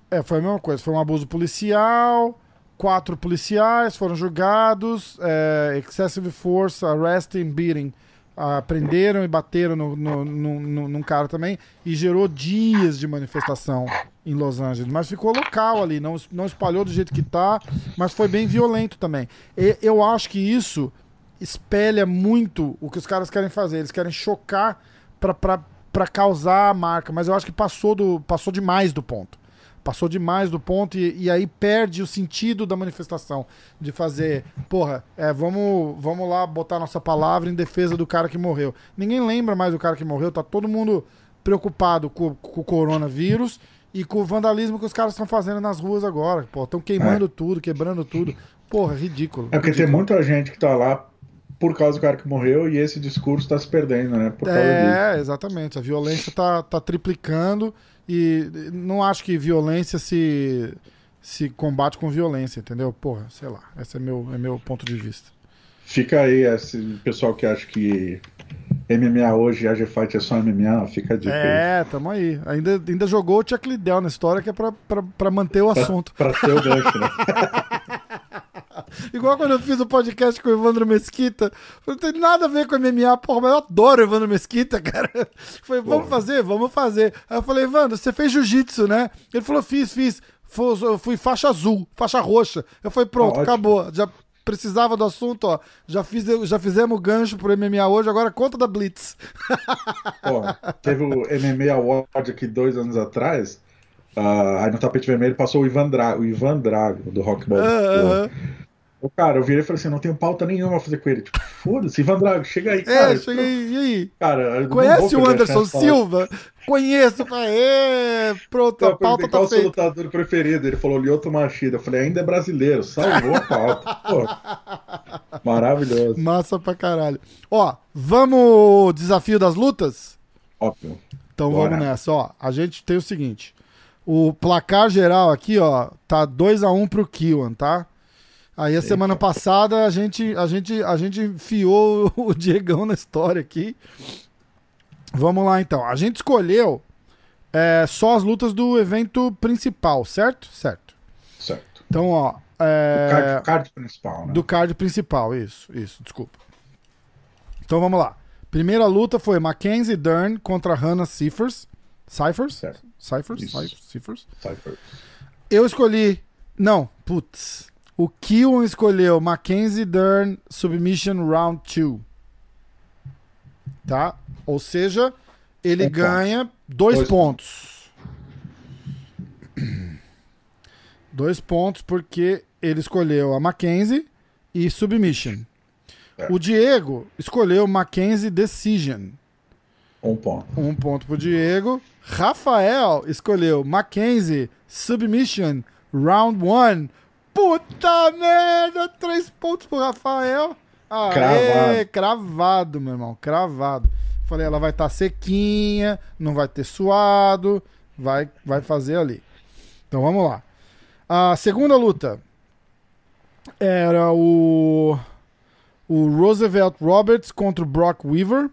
é, foi a mesma coisa. Foi um abuso policial. Quatro policiais foram julgados. é, excessive force, arrest and beating. Ah, prenderam e bateram no, no- no- num cara também. E gerou dias de manifestação em Los Angeles. Mas ficou local ali. Não, não espalhou do jeito que tá. Mas foi bem violento também. E eu acho que isso espelha muito o que os caras querem fazer. Eles querem chocar pra causar a marca. Mas eu acho que passou, do, passou demais do ponto. Passou demais do ponto e, e aí perde o sentido da manifestação. De fazer, porra, é, vamos, vamos lá botar nossa palavra em defesa do cara que morreu. Ninguém lembra mais do cara que morreu, tá todo mundo preocupado com, com o coronavírus e com o vandalismo que os caras estão fazendo nas ruas agora. Estão queimando É. tudo, quebrando tudo. Porra, ridículo. É porque tem ridículo. muita gente que tá lá por causa do cara que morreu e esse discurso tá se perdendo, né? Por causa disso. É, exatamente. A violência tá, tá triplicando e não acho que violência se, se combate com violência, entendeu? Porra, sei lá. Esse é meu, é meu ponto de vista. Fica aí, esse pessoal que acha que MMA hoje e AG Fight é só MMA, fica aí. É, tamo aí. Ainda, ainda jogou o Chuck Liddell na história que é pra, pra, pra manter o assunto. Pra ter o gancho, né? *laughs* Igual quando eu fiz o podcast com o Evandro Mesquita. Não tem nada a ver com MMA, porra, mas eu adoro o Evandro Mesquita, cara. *laughs* Foi, vamos fazer? Vamos fazer. Aí eu falei, Evandro, você fez jiu-jitsu, né? Ele falou, fiz, fiz. Fui- Eu fui faixa azul, faixa roxa. Eu falei, pronto, Ótimo. acabou. Já precisava do assunto, ó. Já, fiz, já fizemos gancho pro MMA hoje, agora conta da Blitz. *laughs* Pô, teve o MMA Award aqui dois anos atrás. ah, aí no tapete vermelho passou o Ivan Drago, o Ivan Drago do Rock Ball. Ah, ah, O cara, eu virei e falei assim: não tenho pauta nenhuma a fazer com ele. Tipo, foda-se, Ivan Drago, chega aí, É, cara. cheguei. E aí? Cara, eu não vou Conhece o Anderson. Silva? Conheço. Falei, "Ê, pronto, Eu a pauta tá qual o seu feita. lutador preferido. Ele falou Lyoto Machida. Eu falei, ainda é brasileiro. Salvou a pauta. *laughs* Pô, maravilhoso. Massa pra caralho. Ó, vamos desafio das lutas? Óbvio. Então Bora. vamos nessa, ó. A gente tem o seguinte. O placar geral aqui, ó, tá 2 a 1 pro Kiwan, tá? Aí a semana passada a gente a gente a gente enfiou *laughs* o Diegão na história aqui. Vamos lá então. A gente escolheu é, só as lutas do evento principal, certo? Certo. Certo. Então, ó, é, O card, card principal, né? do card principal, isso, isso, desculpa. Então vamos lá. Primeira luta foi Mackenzie Dern contra Hannah Cyphers. Cyphers? Certo. Cyphers? Isso. Cy- Cyphers? Cypher. Eu escolhi. Não, putz. O Kiwan escolheu Mackenzie Dern Submission Round 2. Tá? Ou seja, ele ganha dois, Dois pontos. *clears throat* Dois pontos porque ele escolheu a Mackenzie e Submission. É. O Diego escolheu Mackenzie Decision. Um ponto. Um ponto pro Diego. Rafael escolheu Mackenzie Submission Round 1. Puta merda! Três pontos pro Rafael. Aê, Cravado. cravado, meu irmão. Cravado. Falei, ela vai estar sequinha, não vai ter suado, vai, vai fazer ali. Então vamos lá. A segunda luta era o, o Roosevelt Roberts contra o Brock Weaver.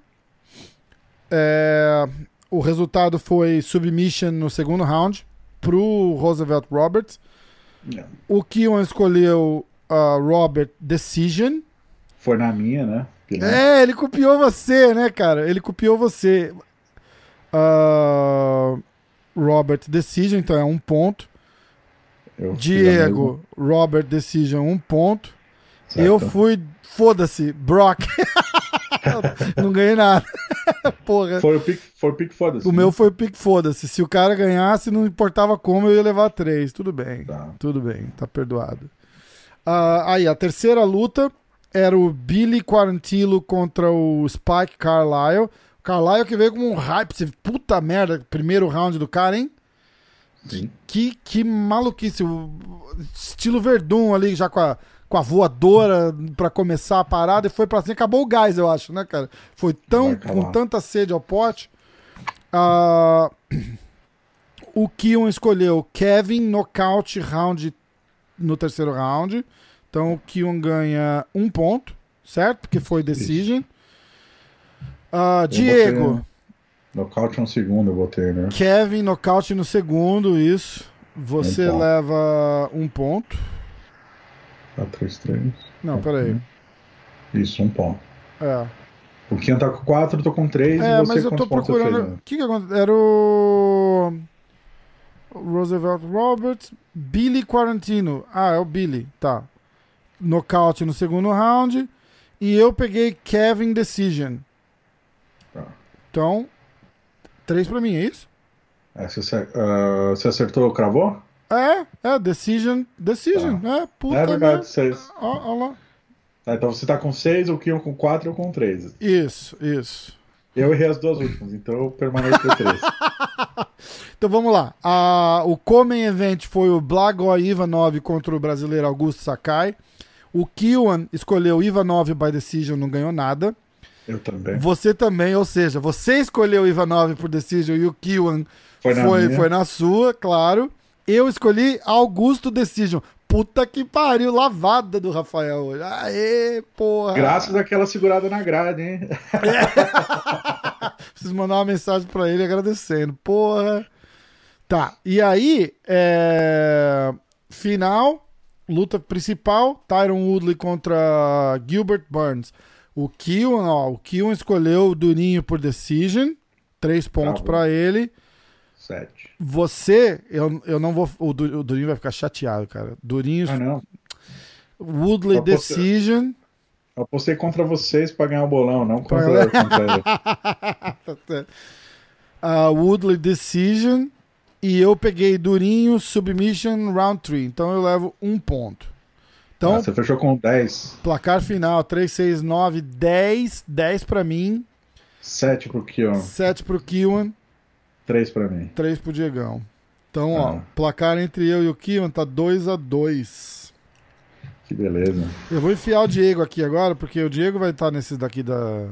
É, o resultado foi submission no segundo round pro Roosevelt Roberts. Não. O Kiwan escolheu uh, Robert Decision. Foi na minha, né? Né? É, ele copiou você, né, cara? Ele copiou você. Uh, Robert Decision, então é um ponto. Eu Diego, Robert Decision, um ponto. mesma. Eu Certo. fui, foda-se, Brock. *laughs* Não ganhei nada. *laughs* Porra. Foi o pique, foi o pique foda-se. O meu foi o pique foda-se. Se o cara ganhasse, não importava como, eu ia levar três. Tudo bem. Tá. Tudo bem, tá perdoado. Ah, aí, a terceira luta era o Billy Quarantillo contra o Spike Carlyle. Carlyle que veio com um hype. Puta merda, primeiro round do cara, hein? Sim. Que, que maluquice. O estilo Verdun ali, já com a, com a voadora pra começar a parada e foi pra cima. Acabou o gás, eu acho, né, cara? Foi tão com tanta sede ao pote. Ah, o Kion escolheu Kevin nocaute round no terceiro round. Então o Kion ganha um ponto, certo? Porque foi decision. Eu Diego. Nocaute no segundo, eu botei, né? Kevin, nocaute no segundo, isso. Você ponto. leva um ponto. Tá 3-3. Não, peraí. Isso, um ponto. É, O Kian tá com 4, eu tô com 3 é mas eu tô procurando. O que que aconteceu? Era o. Roosevelt Roberts, Billy Quarantino. Ah, é o Billy, tá. Nocaute no segundo round. E eu peguei Kevin Decision. Tá. Então, três pra mim, é isso? É, você, ah, você acertou, cravou? É, é, Decision, Decision, é, puta é verdade, merda. seis. Ó, ó lá. Tá, então você tá com seis, o Kion com quatro e eu com três. Isso, isso. Eu errei as duas últimas, então eu permaneço com três. *laughs* Então vamos lá. A- o Comen Event foi o Blagoj Ivanov contra o brasileiro Augusto Sakai. O Kiwan escolheu Ivanov by decision, não ganhou nada. Eu também. Você também, ou seja, você escolheu Ivanov por decision e o Kiwan Foi na foi, foi na sua, claro. Eu escolhi Augusto Decision. Puta que pariu, lavada do Rafael hoje. Aê, porra. Graças àquela segurada na grade, hein? *laughs* Preciso mandar uma mensagem pra ele agradecendo. Porra. Tá, e aí, é... final, luta principal, Tyron Woodley contra Gilbert Burns. O Kion, ó, o Kion escolheu o Durinho por decision, três pontos Bravo. pra ele. Sete. Você, eu, eu não vou. O, Du- o Durinho vai ficar chateado, cara. Durinho, Ah, não. Woodley Decision. Eu apostei contra vocês pra ganhar o bolão, não contra, contra. *laughs* Ah, Woodley Decision. E eu peguei Durinho Submission Round 3. Então eu levo um ponto. Então, Ah, você fechou com 10. placar final: 3, 6, 9, 10. 10 pra mim. 7 pro Kion, 7 pro Kiwan. 3 pra mim. 3 pro Diegão. Então, ó, Ah. placar entre eu e o Kiwan tá 2 a 2 Que beleza. Eu vou enfiar o Diego aqui agora, porque o Diego vai estar nesses daqui da, da,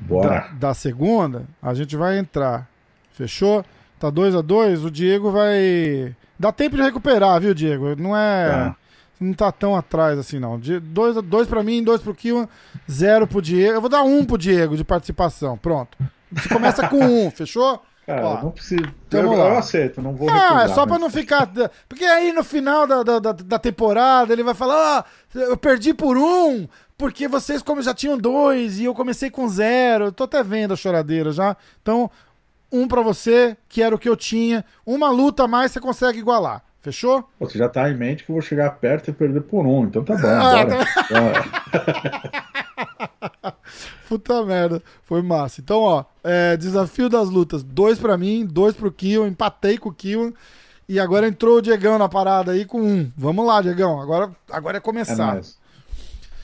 Bora. da segunda. A gente vai entrar. Fechou? Tá 2 a 2 O Diego vai. Dá tempo de recuperar, viu, Diego? Não é. Tá. Não tá tão atrás assim, não. 2 dois pra mim, 2 pro Kiwan, 0 pro Diego. Eu vou dar 1 um pro Diego de participação. Pronto. Você começa com 1, um, fechou? *laughs* Cara, Ó, não precisa. então Eu, eu aceito, não vou Ah, recusar, é só pra não ficar. *laughs* Porque aí no final da, da, da, da temporada ele vai falar: ah, eu perdi por um, porque vocês como já tinham dois e eu comecei com zero. Eu tô até vendo a choradeira já. Então, um pra você, que era o que eu tinha. Uma luta a mais você consegue igualar. Fechou? Você já tá em mente que eu vou chegar perto e perder por um, então tá bom, Ah, bora. *laughs* Puta merda. Foi massa. Então, ó, é, desafio das lutas: dois pra mim, dois pro Kion. Empatei com o Kion. E agora entrou o Diegão na parada aí com um. Vamos lá, Diegão. Agora, agora é É começar. nóis.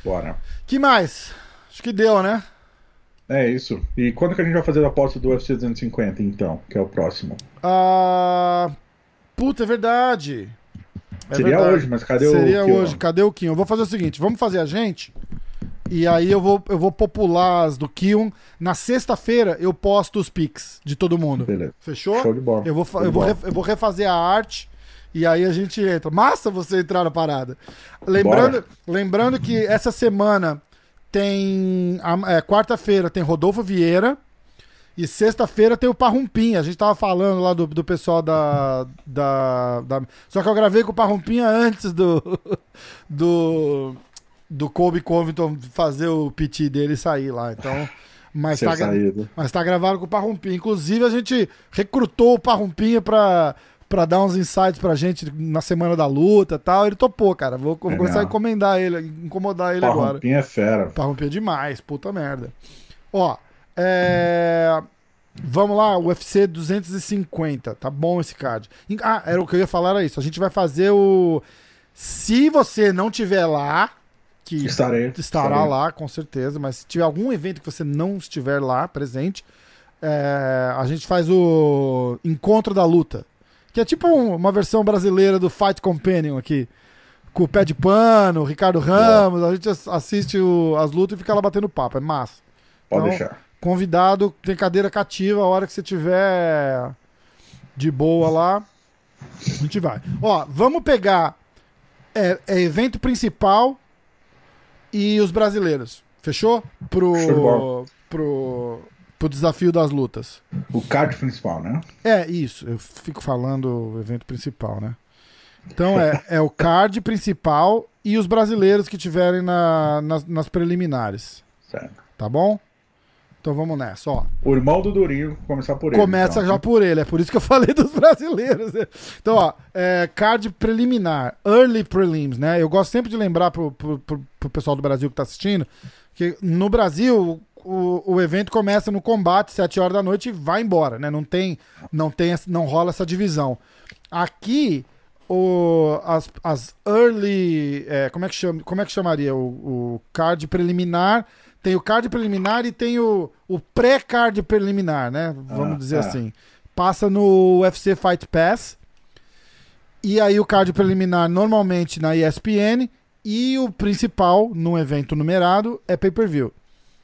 Bora. Que mais? Acho que deu, né? É isso. E quando que a gente vai fazer a aposta do UFC 250, então? Que é o próximo. Ah, puta, é verdade. É Seria verdade. hoje, mas cadê o Seria hoje. Cadê o Kion? Eu vou fazer o seguinte: vamos fazer a gente. E aí eu vou, eu vou popular as do Kion. Na sexta-feira eu posto os pics de todo mundo. Beleza. Fechou? Show de bola. Eu vou, Show eu, vou bola. eu vou refazer a arte e aí a gente entra. Massa você entrar na parada. Lembrando, lembrando que essa semana tem. é, Quarta-feira tem Rodolfo Vieira. E sexta-feira tem o Parrumpinha. A gente tava falando lá do, do pessoal da, da, da- Só que eu gravei com o Parrumpinha antes do. *laughs* Do. Do Kobe Covington fazer o piti dele sair lá. Então. Mas tá, saído. mas tá gravado com o Parrumpinha. Inclusive, a gente recrutou o Parrumpinha pra, pra dar uns insights pra gente na semana da luta e tal. Ele topou, cara. Vou, vou Legal. começar a encomendar ele, incomodar ele agora. Parrumpinha é fera. Parrumpinha demais, puta merda. Ó, é... Vamos lá, UFC 250. Tá bom esse card. Ah, era o que eu ia falar, era isso. A gente vai fazer o. Se você não tiver lá, que Estarei. estará estarei. lá, com certeza, mas se tiver algum evento que você não estiver lá presente, é, a gente faz o Encontro da Luta, que é tipo um- uma versão brasileira do Fight Companion aqui, com o Pé de Pano, o Ricardo Ramos, a gente ass- assiste o- as lutas e fica lá batendo papo, é massa. Pode Então, deixar. Convidado, tem cadeira cativa, a hora que você tiver de boa lá, a gente vai. Ó, vamos pegar é, é evento principal e os brasileiros. Fechou? Pro, pro, pro desafio das lutas. O card principal, né? É, isso. Eu fico falando o evento principal, né? Então é, é o card principal e os brasileiros que tiverem na- nas, nas preliminares. Certo. Tá bom? Então vamos nessa, ó. O irmão do Durinho, começar por ele. Começa então. já por ele, é por isso que eu *laughs* falei dos brasileiros. Então, ó, é, card preliminar, early prelims, né? Eu gosto sempre de lembrar pro, pro, pro- pro pessoal do Brasil que tá assistindo que no Brasil o, o evento começa no combate, 7 horas da noite, e vai embora, né? Não tem, não tem, não rola essa divisão. Aqui, o, as, as early. é, como, é que chama, como é que chamaria? O, o card preliminar. Tem o card preliminar e tem o, o pré-card preliminar, né? Vamos Ah, dizer é. assim. Passa no UFC Fight Pass. E aí o card preliminar normalmente na ESPN. E o principal, num evento numerado, é pay-per-view.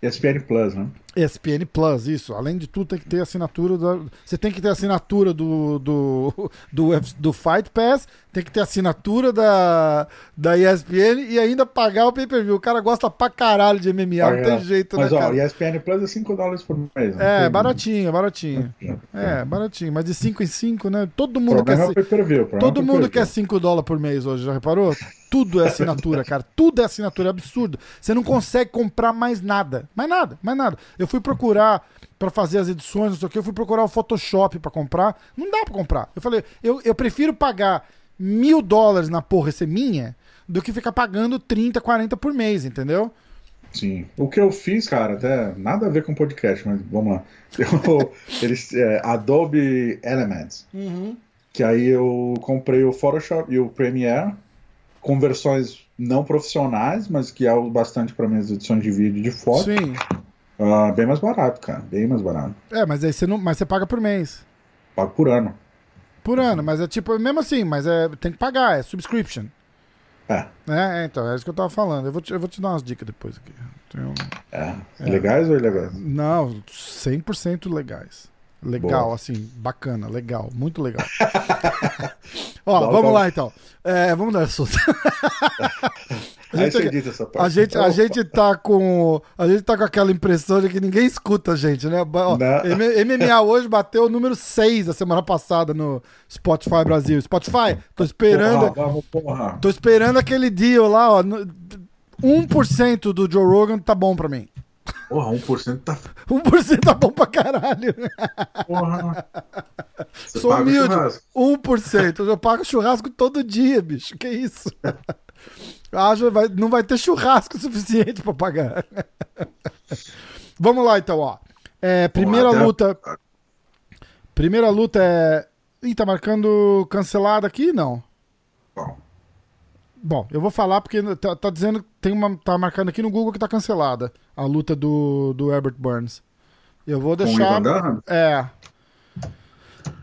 ESPN Plus, né? ESPN Plus, isso. Além de tudo, tem que ter assinatura da. Você tem que ter assinatura do, do, *laughs* do, do Fight Pass, tem que ter assinatura da, da ESPN e ainda pagar o pay-per-view. O cara gosta pra caralho de MMA, não tem jeito, Mas né, ó, cara? ESPN Plus é 5 dólares por mês. não É, tem- baratinho, baratinho. É, baratinho. Mas de 5 em 5, né? Todo mundo quer. é Todo é o mundo quer 5 dólares por mês hoje, já reparou? Tudo é assinatura, cara. Tudo é assinatura, é absurdo. Você não consegue comprar mais nada. Mais nada, mais nada. Eu fui procurar pra fazer as edições, não sei o que, eu fui procurar o Photoshop pra comprar. Não dá pra comprar. Eu falei, eu, eu prefiro pagar mil dólares na porra ser minha do que ficar pagando 30, 40 por mês, entendeu? Sim. O que eu fiz, cara, até nada a ver com podcast, mas vamos lá. *laughs* Eu, eles, é, Adobe Elements. Que aí eu comprei o Photoshop e o Premiere com versões não profissionais, mas que é o bastante para minhas edições de vídeo e de foto. Sim. Ah, bem mais barato, cara. Bem mais barato. É, mas aí você não. Mas você paga por mês. Pago por ano. Por ano, mas é tipo, mesmo assim, mas é, tem que pagar, é subscription. É. É, é, então, é isso que eu tava falando. Eu vou te, eu vou te dar umas dicas depois aqui. Tenho- É. Legais ou ilegais? Não, 100% legais. Legal, Boa. assim, bacana, legal, muito legal. *laughs* Ó, Dá vamos toque. lá então. É, vamos dar assunto. *laughs* A Aí gente, você essa parte. a, gente, a gente tá com. A gente tá com aquela impressão de que ninguém escuta a gente, né? Ó, MMA hoje bateu o número 6 a semana passada no Spotify Brasil. Spotify, tô esperando. Porra, porra. Tô esperando aquele deal lá, ó. no- 1% do Joe Rogan tá bom pra mim. Porra, 1% tá 1% tá bom pra caralho. porra. Você Sou humilde. churrasco. 1%. Eu pago churrasco todo dia, bicho. Que isso? Haja, vai, não vai ter churrasco suficiente pra pagar. Vamos lá, então, ó. É, primeira até- luta. Primeira luta é. Ih, tá marcando cancelada aqui? Não. Bom, eu vou falar porque tá, tá dizendo. Tem uma, tá marcando aqui no Google que tá cancelada. A luta do, do Herbert Burns. Eu vou deixar. É.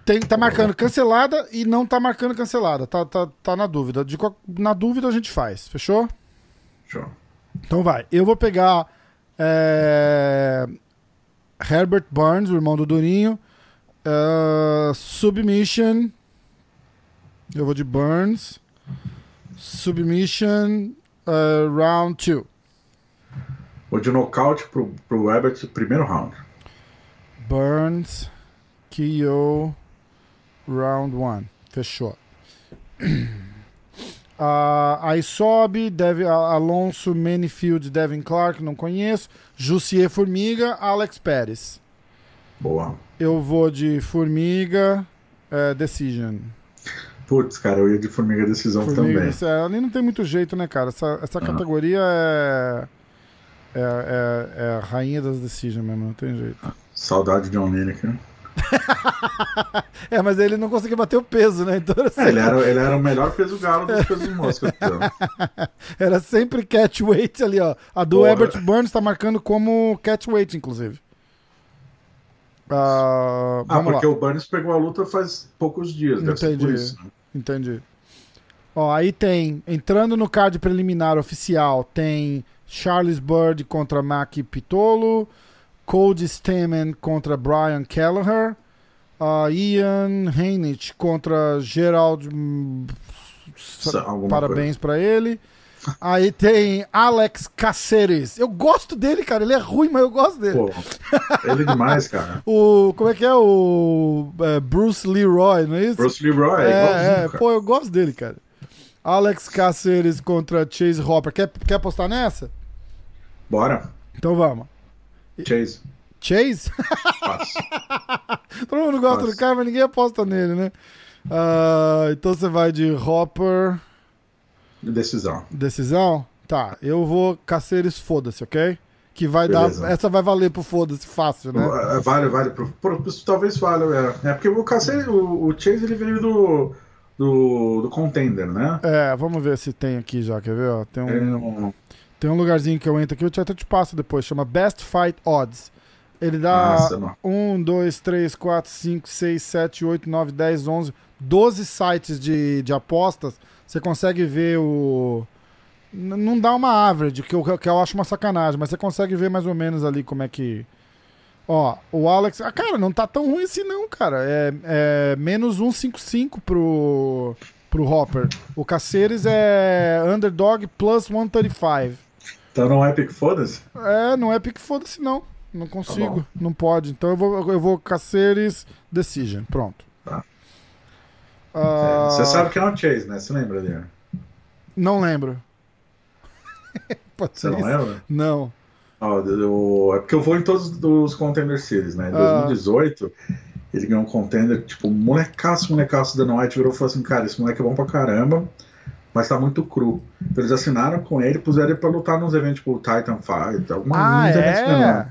Tem, tá marcando cancelada e não tá marcando cancelada. Tá, tá, tá na dúvida. De na dúvida a gente faz. Fechou? Show. Então vai. Eu vou pegar é, Herbert Burns, o irmão do Durinho. é, submission. Eu vou de Burns. Submission. é, round 2. Vou de nocaute pro, pro Herbert, primeiro round. Burns. KO. Round 1. Fechou. *clears throat* Ah, aí sobe, Alonso, Manifield, Devin Clark, não conheço. Jussier Formiga, Alex Pérez. Boa. Eu vou de Formiga, é, Decision. Putz, cara, eu ia de Formiga Decisão Formiga, também. isso é- ali não tem muito jeito, né, cara? Essa, essa categoria é, é, é, é a rainha das Decision mesmo, não tem jeito. Saudade de John Lineker. *laughs* É, mas ele não conseguia bater o peso, né? Então era É, ele, era, ele era o melhor peso galo dos *laughs* pesos mosca. então. era sempre catchweight ali, ó. A do Porra. Herbert Burns tá marcando como catchweight, inclusive. Ah, Ah, vamos porque lá. o Burns pegou a luta faz poucos dias, Entendi. isso. né? Entendi. Ó, aí tem, entrando no card preliminar oficial, tem Charles Bird contra Mac Pitolo, Cody Stamen contra Brian Kelleher, ah, Ian Heinich contra Gerald. hum, alguma Parabéns pra ele. Aí tem Alex Caceres. Eu gosto dele, cara. Ele é ruim, mas eu gosto dele. Pô, ele é demais, cara. *laughs* O, como é que é? O é, Bruce Leroy, não é isso? Bruce Leroy, É, igualzinho, é, cara. pô, eu gosto dele, cara. Alex Caceres contra Chase Hopper. Quer, quer apostar nessa? Bora, Então vamos. Chase. Chase? *laughs* Todo mundo gosta do cara, mas ninguém aposta nele, né? Ah, então você vai de Hopper. Decisão. Decisão? Tá, eu vou Caceres, foda-se, ok? Que vai Beleza. dar. Essa vai valer pro foda-se fácil, né? Uh, Vale, vale. Pro, pro- talvez valha. É, é porque o Cacete, o, o Chase ele veio do, do, do Contender, né? É, vamos ver se tem aqui já, quer ver? Ó, tem, um, não- tem um lugarzinho que eu entro aqui, eu te- até te passo depois, chama Best Fight Odds. Ele dá Nossa, não. 1, 2, 3, 4, 5, 6, 7, 8, 9, 10, 11, 12 sites de, de apostas. Você consegue ver o. Não dá uma average, que eu, que eu acho uma sacanagem, mas você consegue ver mais ou menos ali como é que. Ó, o Alex. Ah, cara, não tá tão ruim assim, não, cara. É, é menos 155 pro, pro Hopper. O Caceres é underdog plus 135. Então não é pick foda-se? É, não é pique foda-se, não. Não consigo, bom. não pode. Então eu vou, eu vou Caceres Decision. Pronto. Tá. Ah, É, Você sabe que é o Chase, né? Você lembra dele? Não lembro. *laughs* Pode Você não isso? lembra? Não. Eu- é porque eu vou em todos os Contender Series, né? Em Ah. 2018, ele ganhou um Contender, tipo, molecaço, molecaço da White virou e falou assim, cara, esse moleque é bom pra caramba, mas tá muito cru. Então eles assinaram com ele, puseram ele pra lutar nos eventos, tipo, Titan Fight, alguma Ah, é?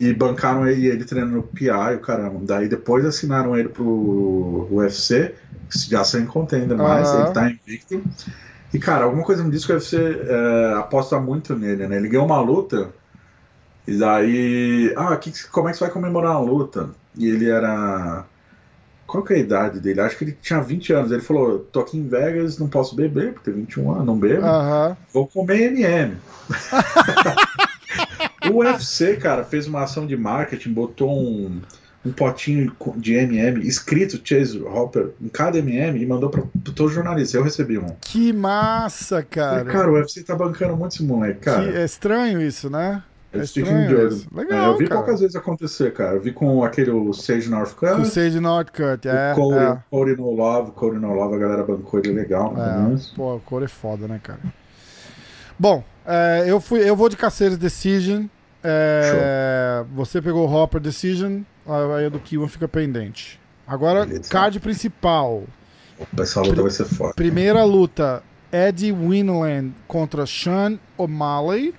E bancaram ele, ele treinando no PI, o caramba. Daí depois assinaram ele pro UFC, já sem contender mais, Aham. ele tá invicto. E, cara, alguma coisa me diz que o UFC é, aposta muito nele, né? Ele ganhou uma luta, e daí. Ah, que, como é que você vai comemorar a luta? E ele era. Qual que é a idade dele? Acho que ele tinha 20 anos. Ele falou: tô aqui em Vegas, não posso beber, porque tem 21 anos, não bebo. Aham. Vou comer MM. *laughs* o UFC, cara, fez uma ação de marketing, botou um, um potinho de MM escrito Chase Hopper em cada MM e mandou pra todos os jornalistas. Eu recebi um. Que massa, cara. Falei, cara, o UFC tá bancando muito esse moleque, cara. Que- é estranho isso, né? É olho. isso. É, Legal, eu vi cara. poucas vezes acontecer, cara. Eu vi com aquele o Sage Com o Northcutt, Sage Northcutt, é. Cody, é. Cody No Love, Cody No Love, a galera bancou ele legal, É, pô, o cor é foda, né, cara? Bom, é, eu, fui, eu vou de Caceres Decision. É, você pegou o Hopper Decision, aí a do Kiwan fica pendente. Agora, Beleza. card principal. Essa luta vai ser foda. Primeira luta: Eddie Winland contra Sean O'Malley.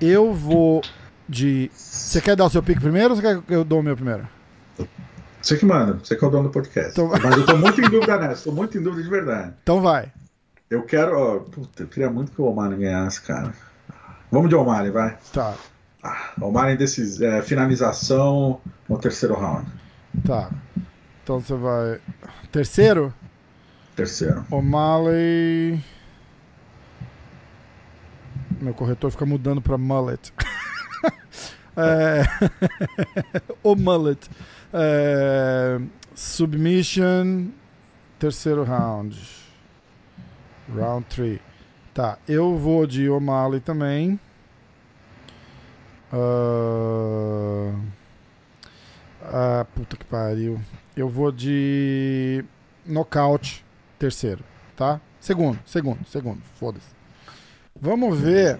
Eu vou de. Você quer dar o seu pique primeiro ou você quer que eu dou o meu primeiro? Você que manda, você que é o dono do podcast. Então- Mas eu tô muito em dúvida nessa, tô muito em dúvida de verdade. Então vai. Eu quero, ó, puta, eu queria muito que o Omar ganhasse, cara. Vamos de Omar, vai. Tá, Ah, decis, é, finalização no terceiro round. tá. Então você vai. Terceiro? Terceiro. O'Malley. Meu corretor fica mudando pra mullet. *laughs* é... *laughs* o mullet. É... Submission. Terceiro round. Round 3. Tá, eu vou de O'Malley também. Ah... ah, puta que pariu. Eu vou de nocaute. Terceiro, tá? Segundo, segundo, segundo. Foda-se. Vamos ver.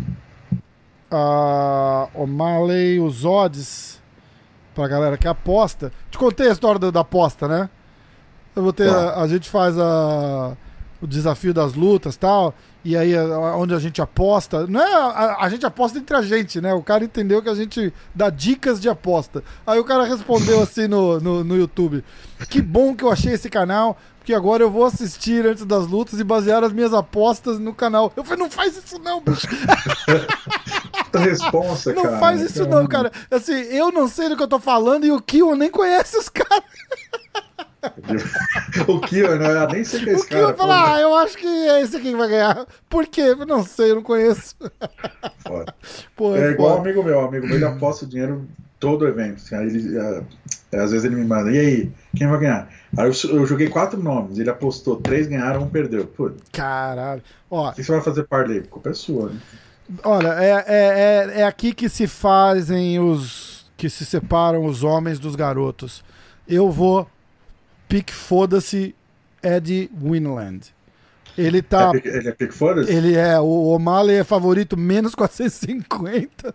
A O'Malley, os odds. Pra galera que aposta. Te contei a história da, da aposta, né? Eu vou ter. Tá. A, a gente faz a, o desafio das lutas e tal. E aí, onde a gente aposta. Não é a, a gente aposta entre a gente, né? O cara entendeu que a gente dá dicas de aposta. Aí o cara respondeu assim no, no, no YouTube: Que bom que eu achei esse canal. Porque agora eu vou assistir antes das lutas e basear as minhas apostas no canal. Eu falei, não faz isso não, bicho. *laughs* Puta responsa, Não cara. faz isso não, cara. Assim, eu não sei do que eu tô falando e o Kion nem conhece os caras. *laughs* o Kion, né? Eu nem sei quem é O esse Kion cara. fala, ah, eu acho que é esse aqui que vai ganhar. Por quê? Não sei, eu não conheço. pô, foda. *laughs* Pô, É é igual um amigo meu, amigo meu, ele aposta o dinheiro todo o evento. assim, aí ele, é, às vezes ele me manda, e aí, quem vai ganhar? Aí eu, eu joguei quatro nomes, ele apostou, três ganharam, um perdeu. Pô, o Caralho. Ó, que você vai fazer parlay? A culpa é sua, né? olha, é, é, é, é aqui que se fazem os. que se separam os homens dos garotos. Eu vou. Pique foda-se Eddie Winland. Ele tá. É ele é pick foda Ele é, o O'Malley é favorito menos *laughs* 450.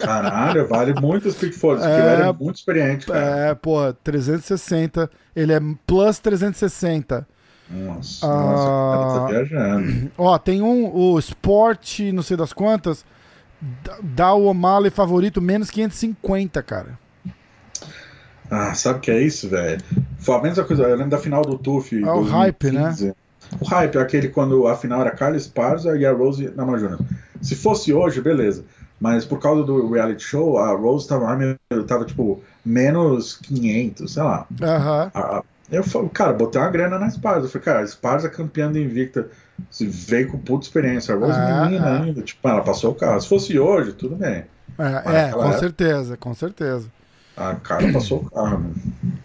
Caralho, vale muito os pick foda porque É, ele é muito experiente, cara. É, pô, 360. Ele é plus 360. Nossa, Ah. nossa, tá viajando. *clears throat* Ó, tem um, o Sport, não sei das quantas, dá- dá o O'Malley favorito menos 550, cara. Ah, sabe o que é isso, velho? Foi a mesma coisa, eu lembro da final do TUF. É o hype, né? O hype é aquele quando a final era Carla Esparza e a Rose na Júnior. Se fosse hoje, beleza. Mas por causa do reality show, a Rose tava, tava tipo, menos 500, sei lá. Aham. Eu falei, cara, botei uma grana na Esparza. Eu falei, cara, a Esparza campeã da Invicta. Se veio com puta experiência. A Rose Ah, menina ah. ainda. Tipo, ela passou o carro. Se fosse hoje, tudo bem. É, é, com época- certeza, com certeza. A cara passou o carro. mano.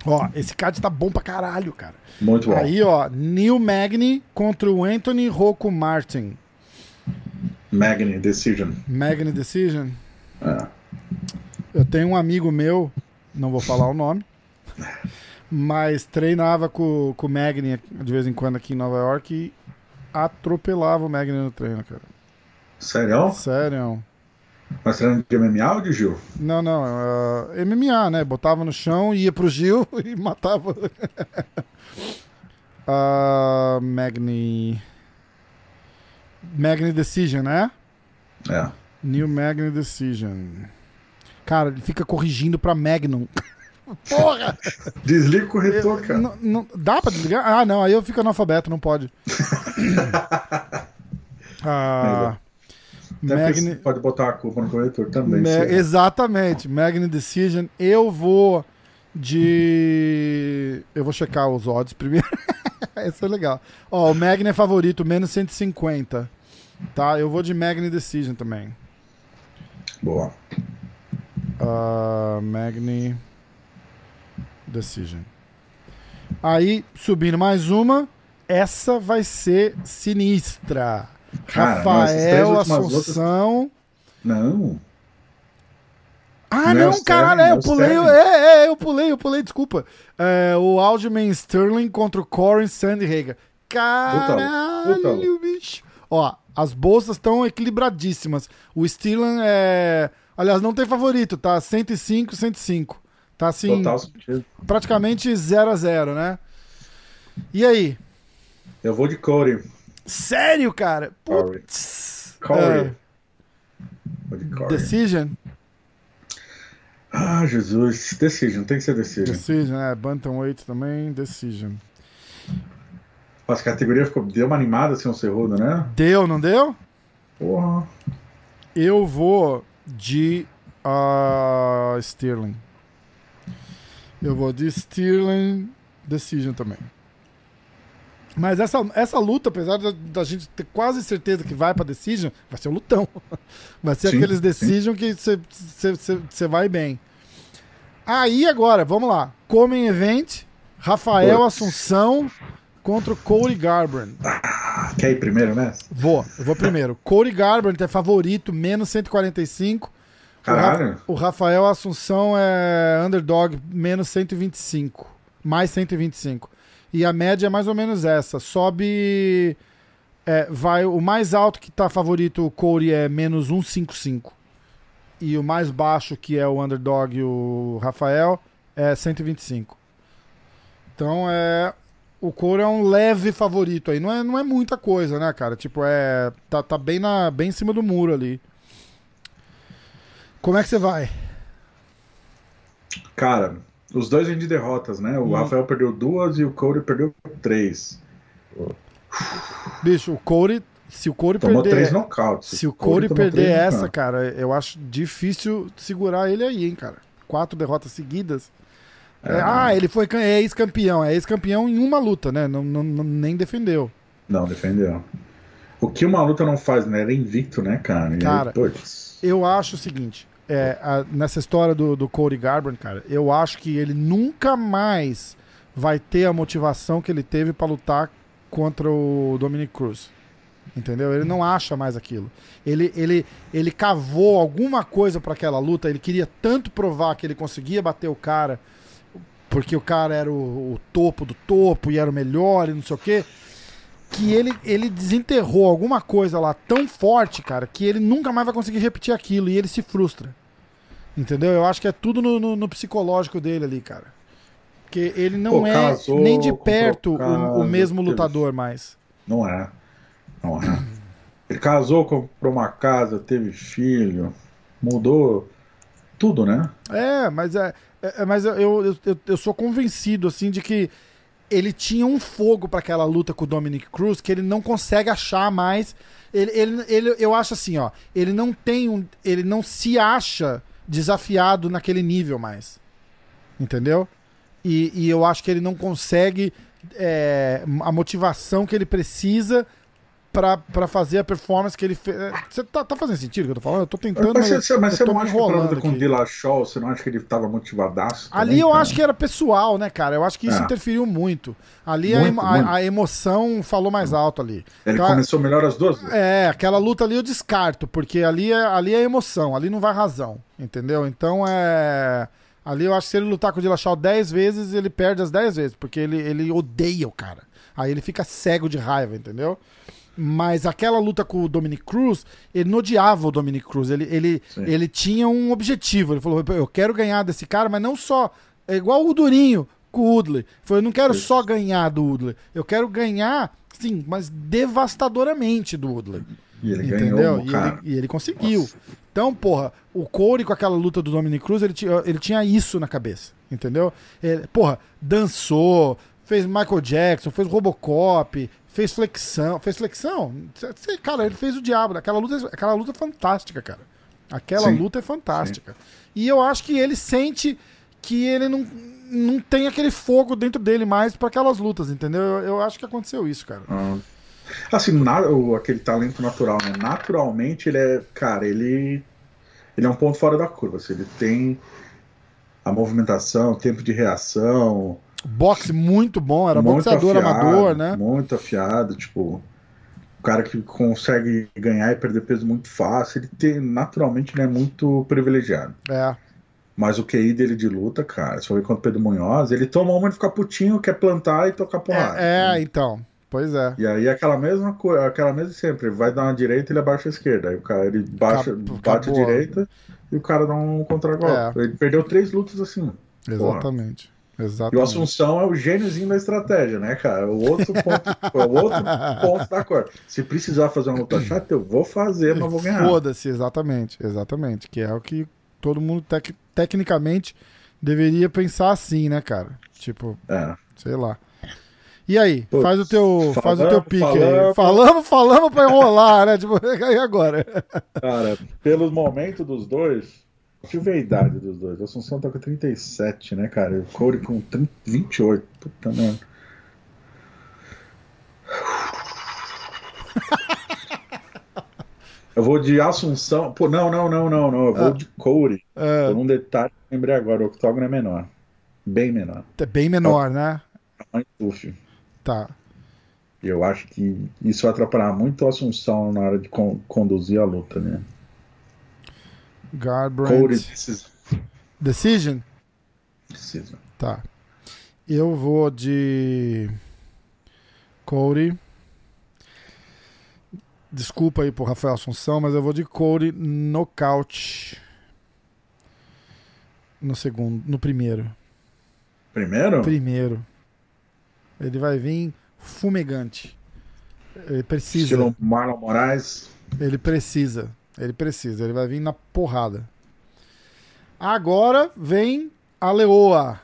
Ó, esse card tá bom pra caralho, cara. Muito bom. Aí, ó, Neil Magny contra o Anthony Rocco Martin. Magni Decision. Magny Decision. É. Eu tenho um amigo meu, não vou falar o nome, mas treinava com, com o Magni de vez em quando aqui em Nova York e atropelava o Magni no treino, cara. Sério? Sério. Mas treino de MMA ou de Gil? Não, não, é, MMA, né? Botava no chão, ia pro Gil *laughs* e matava. *laughs* Ah, Magni. Magni Decision, né? É. New Magni Decision. Cara, ele fica corrigindo pra Magnum. *laughs* Porra! Desliga o corretor, cara. não- não- dá pra desligar? Ah, não, aí eu fico analfabeto, não pode. ah, Magni, pode botar a culpa no corretor também. Ma- se- exatamente, Magni Decision. Eu vou de. Eu vou checar os odds primeiro. *laughs* Esse é legal. Ó, o Magni é favorito, menos 150. Tá, eu vou de Magni Decision também. Boa. Ah, Magni Decision. Aí, subindo mais uma. Essa vai ser sinistra. Cara, não, Rafael últimas Assunção. Não. Ah, Não é não, caralho, é, é eu pulei. Sterling. É, é, eu pulei, eu pulei, desculpa. É, o Alderman Sterling contra o Corin Sandhagen. Caralho, puta. bicho. Ó, as bolsas estão equilibradíssimas. O Sterling é. Aliás, não tem favorito, tá? 105, 105. Tá assim, Total sentido. praticamente 0 a 0 né? E aí? Eu vou de Corey. Sério, cara? Putz. Corey. Corey. decision? Ah, Jesus. Decision, tem que ser Decision. Decision, é. Bantamweight também, decision. As categorias ficou, deu uma animada assim, um cerrudo, né? Deu, não deu? Porra. Eu vou de ah, Sterling. Eu vou de Sterling Decision também. Mas essa, essa luta, apesar da, da gente ter quase certeza que vai pra Decision, vai ser um lutão. *laughs* Vai ser Sim, aqueles sim. Decision que você vai bem. Aí agora, vamos lá. Comem Event, Rafael Putz. Assunção contra o Cody Garbrandt. Ah, quer ir primeiro nessa? Vou, eu vou primeiro. Cody Garbrandt é favorito, menos 145. O Ra- Caralho. O Rafael Assunção é underdog, menos 125. Mais 125. E a média é mais ou menos essa. Sobe. é, vai O mais alto que tá favorito, o Cody, é menos 155. E o mais baixo, que é o underdog, o Rafael, é 125. Então é. O Cody é um leve favorito aí. Não é, não é muita coisa, né, cara? Tipo, é. Tá, tá bem, na, bem em cima do muro ali. Como é que você vai? Cara, os dois vêm de derrotas, né? O Hum. Rafael perdeu duas e o Corey perdeu três. Bicho, o Cody, se o Cody Tomou perder, três nocautes. se o Cody tomou perder três essa, cara, eu acho difícil segurar ele aí, hein, cara. Quatro derrotas seguidas. É, É. ah, ele foi é ex-campeão, é ex-campeão em uma luta, né? Não, não- não- nem defendeu. Não, defendeu. O que uma luta não faz, né? Era invicto, né, cara? Aí, Cara, putz. Eu acho o seguinte, é, a- nessa história do, do Cody Garbrandt, cara, eu acho que ele nunca mais vai ter a motivação que ele teve pra lutar contra o Dominic Cruz. Entendeu? Ele não acha mais aquilo. Ele, ele, ele cavou alguma coisa pra aquela luta, ele queria tanto provar que ele conseguia bater o cara, porque o cara era o, o topo do topo e era o melhor e não sei o quê que ele, ele desenterrou alguma coisa lá tão forte, cara, que ele nunca mais vai conseguir repetir aquilo e ele se frustra. Entendeu? Eu acho que é tudo no, no- no psicológico dele ali, cara. Porque ele não Pô, é casou, nem de perto o, o mesmo lutador mais. Não é. Não é. Ele casou, comprou uma casa, teve filho, mudou tudo, né? É, mas é, é mas eu, eu, eu, eu sou convencido assim de que ele tinha um fogo para aquela luta com o Dominic Cruz que ele não consegue achar mais. Ele, ele, ele, eu acho assim, ó, ele não tem um, ele não se acha desafiado naquele nível mais, entendeu? E, e eu acho que ele não consegue é, a motivação que ele precisa para fazer a performance que ele fez. Você tá, tá fazendo sentido o que eu tô falando? Eu tô tentando. Mas, você, mas você não acha que com o você não acha que ele tava motivadaço? Também, Ali eu cara? acho que era pessoal, né, cara? Eu acho que isso é. interferiu muito. Ali muito, a, muito. A, emoção falou mais alto ali. Ele então, começou melhor as duas vezes. É, aquela luta ali eu descarto, porque ali é, ali é emoção, ali não vai razão, entendeu? Então é. Ali eu acho que se ele lutar com o Dillashaw 10 vezes, ele perde as 10 vezes, porque ele, ele odeia o cara. Aí ele fica cego de raiva, entendeu? Mas aquela luta com o Dominic Cruz, ele não odiava o Dominic Cruz. Ele, ele, ele tinha um objetivo. Ele falou: eu quero ganhar desse cara, mas não só. É igual o Durinho com o Udley. Foi, eu não quero só ganhar do Udley. Eu quero ganhar, sim, mas devastadoramente do Udley. E ele entendeu? ganhou, e, ele, e ele conseguiu. Nossa. Então, porra, o Corey com aquela luta do Dominic Cruz, ele, tinha, ele tinha isso na cabeça, entendeu? Ele, porra, dançou, fez Michael Jackson, fez Robocop, fez flexão. Fez flexão? Cara, ele fez o diabo. Aquela luta, aquela luta é fantástica, cara. Aquela sim, luta é fantástica. Sim. E eu acho que ele sente que ele não, não tem aquele fogo dentro dele mais para aquelas lutas, entendeu? Eu, eu, acho que aconteceu isso, cara. Ah. Assim, na, o, aquele talento natural, né? Naturalmente ele é. Cara, ele. Ele é um ponto fora da curva. Assim, ele tem a movimentação, o tempo de reação Boxe muito bom, era muito boxeador afiado, amador, né? Muito afiado, tipo. O cara que consegue ganhar e perder peso muito fácil, ele tem, naturalmente ele é muito privilegiado. É. Mas o QI dele de luta, cara, se for ver contra o Pedro Munhoz, ele toma uma de ficar putinho, quer plantar e tocar porrada. É, é então. Pois é. E aí aquela mesma coisa, aquela mesma sempre, vai dar uma direita e ele abaixa a esquerda. Aí o cara ele baixa, Acabou. bate a direita e o cara dá um contra-golpe. É. Ele perdeu três lutas assim. Exatamente. Exatamente. E o Assunção é o gêniozinho da estratégia, né, cara? O outro ponto, o outro ponto da cor. Se precisar fazer uma luta chata, eu vou fazer, mas vou ganhar. Foda-se, exatamente, exatamente. Que é o que todo mundo tec tecnicamente deveria pensar assim, né, cara? Tipo, é. sei lá. E aí, Putz, faz o teu, faz o teu pique falamos, aí. Falamos, falamos pra enrolar, né? Tipo, *laughs* e agora? Cara, pelo momento dos dois, Deixa eu a idade dos dois. A Assunção tá com 37, né, cara? O Corey com 30, 28. Puta merda. *laughs* Eu vou de Assunção. Pô, não, não, não, não, não. Eu vou ah. de Corey. Ah. Por um detalhe lembrei agora. O octógono é menor. Bem menor. É bem menor, né? Uf. Tá. Eu acho que isso vai atrapalhar muito a Assunção na hora de con conduzir a luta, né? Garbrandt. Decision. Decision? Decision. Tá. Eu vou de Cody. Desculpa aí por Rafael Assunção, mas eu vou de Cody nocaute. No segundo, no primeiro. Primeiro? Primeiro. Ele vai vir fumegante. Ele precisa. Estilo Marlon Moraes. Ele precisa. Ele precisa, ele vai vir na porrada. Agora vem a Leoa.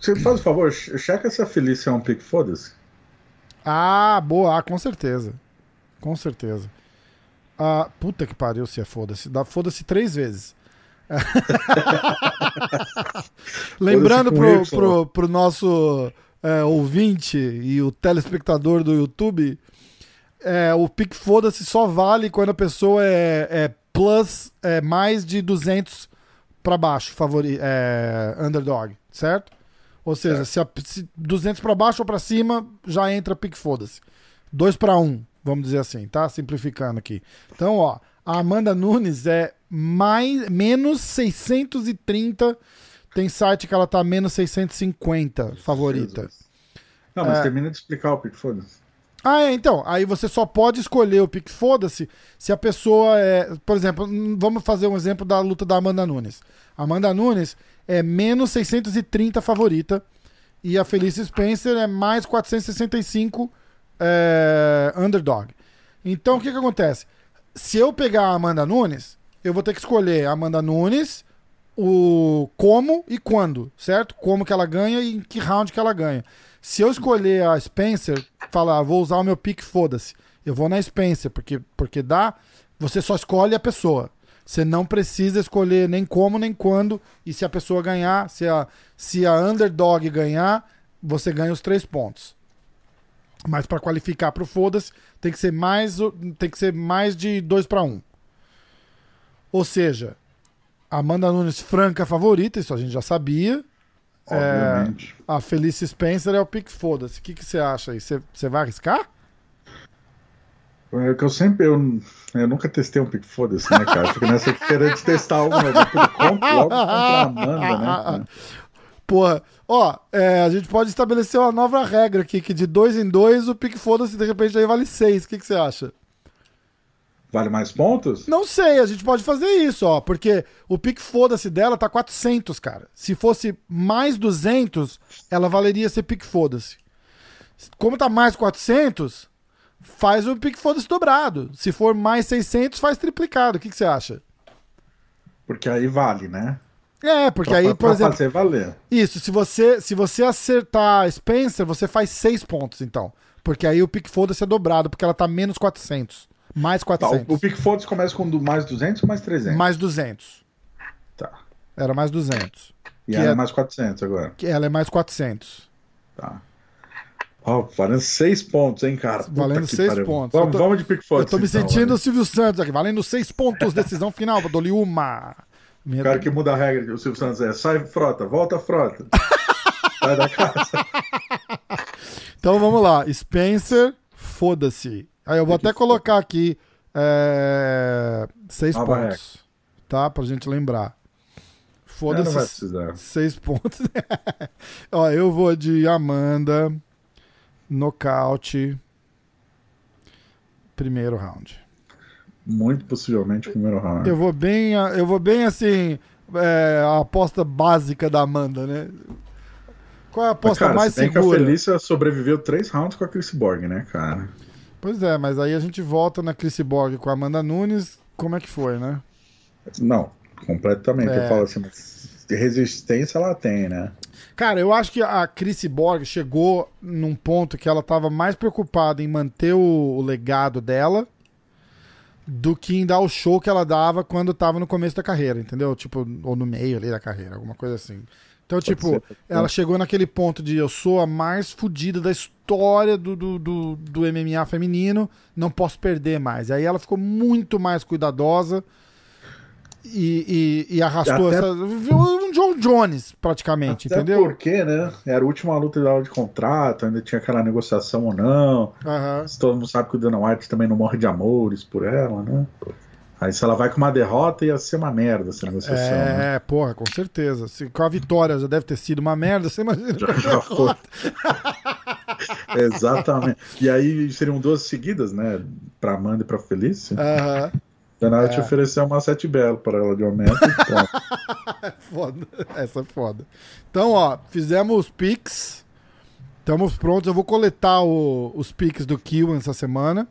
Você faz um favor, checa se a Felícia é um pique foda-se. Ah, boa, ah, com certeza. Com certeza. Ah, puta que pariu se é foda-se. Dá foda-se três vezes. *laughs* Lembrando pro, pro, pro, nosso é, ouvinte e o telespectador do YouTube é, o pique foda-se só vale quando a pessoa é, é plus é, mais de 200 para baixo, favori, é, underdog, certo? Ou seja, se, a, se 200 para baixo ou para cima, já entra pique foda-se. 2 para 1, vamos dizer assim, tá? Simplificando aqui. Então, ó, a Amanda Nunes é mais, menos 630. Tem site que ela tá menos 650 favorita. Não, mas é, termina de explicar o pique foda-se. Ah, é, então. Aí você só pode escolher o pique foda-se se a pessoa é. Por exemplo, vamos fazer um exemplo da luta da Amanda Nunes. Amanda Nunes é menos 630 favorita e a Felice Spencer é mais 465 é, underdog. Então o que, que acontece? Se eu pegar a Amanda Nunes, eu vou ter que escolher a Amanda Nunes, o como e quando, certo? Como que ela ganha e em que round que ela ganha. Se eu escolher a Spencer, falar, ah, vou usar o meu pick, foda-se. Eu vou na Spencer, porque, porque dá. Você só escolhe a pessoa. Você não precisa escolher nem como nem quando. E se a pessoa ganhar, se a, se a underdog ganhar, você ganha os três pontos. Mas para qualificar pro foda-se, tem que ser mais tem que ser mais de 2 para 1. Um. Ou seja, Amanda Nunes franca favorita, isso a gente já sabia. É, a Felice Spencer é o pick foda-se. O que, que você acha aí? Você vai arriscar? É que eu sempre. Eu, eu nunca testei um pick foda-se, né, cara? Fico nessa querendo testar alguma coisa logo contra a Amanda, né? *laughs* Porra, ó, é, a gente pode estabelecer uma nova regra aqui, que de dois em dois o pick foda-se de repente aí vale seis. O que, que você acha? Vale mais pontos? Não sei, a gente pode fazer isso, ó, porque o pique foda-se dela tá 400, cara. Se fosse mais 200, ela valeria ser pique foda-se. Como tá mais 400, faz o pique foda-se dobrado. Se for mais 600, faz triplicado. O que, que você acha? Porque aí vale, né? É, porque pra, aí, por pra exemplo. fazer valer. Isso, se você, se você acertar Spencer, você faz 6 pontos, então. Porque aí o pique foda-se é dobrado, porque ela tá menos 400. Mais 400. Tá, o, o Pick Foda começa com mais 200 ou mais 300? Mais 200. Tá. Era mais 200. E ela é, é mais 400 agora. Que ela é mais 400. Tá. Ó, oh, valendo 6 pontos, hein, cara? Puta valendo 6 pontos. Vamos, tô, vamos de Pick Foda. Eu tô me então, sentindo o Silvio Santos aqui. Valendo 6 pontos, decisão final. Dou-lhe uma. Minha o cara que muda a regra, o Silvio Santos é sai frota, volta frota. sai da casa. *laughs* Então vamos lá. Spencer, foda-se. Aí eu vou até colocar aqui é, seis ah, pontos. Tá? Pra gente lembrar. Foda-se. Seis pontos. *laughs* Ó, eu vou de Amanda. Nocaute. Primeiro round. Muito possivelmente primeiro round. Eu vou bem, eu vou bem assim, é, a aposta básica da Amanda, né? Qual é a aposta Mas, cara, mais segura? Que a Felícia sobreviveu três rounds com a Chris Borg, né, cara? Pois é, mas aí a gente volta na Chris Borg com a Amanda Nunes. Como é que foi, né? Não, completamente. É. Eu falo assim, resistência ela tem, né? Cara, eu acho que a Chris Borg chegou num ponto que ela estava mais preocupada em manter o, o, legado dela do que em dar o show que ela dava quando estava no começo da carreira, entendeu? Tipo, ou no meio ali da carreira, alguma coisa assim. Então, tipo, ela chegou naquele ponto de eu sou a mais fodida da história do, do, do, do, MMA feminino, não posso perder mais. Aí ela ficou muito mais cuidadosa e, e, e arrastou até, essa. Um John Jones, praticamente, até entendeu? Porque, né? Era a última luta dela de contrato, ainda tinha aquela negociação ou não. Uhum. Todo mundo sabe que o Dana White também não morre de amores por ela, né? Aí se ela vai com uma derrota, ia ser uma merda essa negociação. É, né? porra, com certeza. Se, com a vitória já deve ter sido uma merda, você imagina. Já, já foi. *laughs* Exatamente. E aí seriam duas seguidas, né? Pra Amanda e pra Felícia. Aham. Uhum. Danada é. te ofereceu uma sete belo para ela de aumento. *laughs* é foda. Essa é foda. Então, ó, fizemos os pics. Estamos prontos. Eu vou coletar o, os pics do Kill essa semana.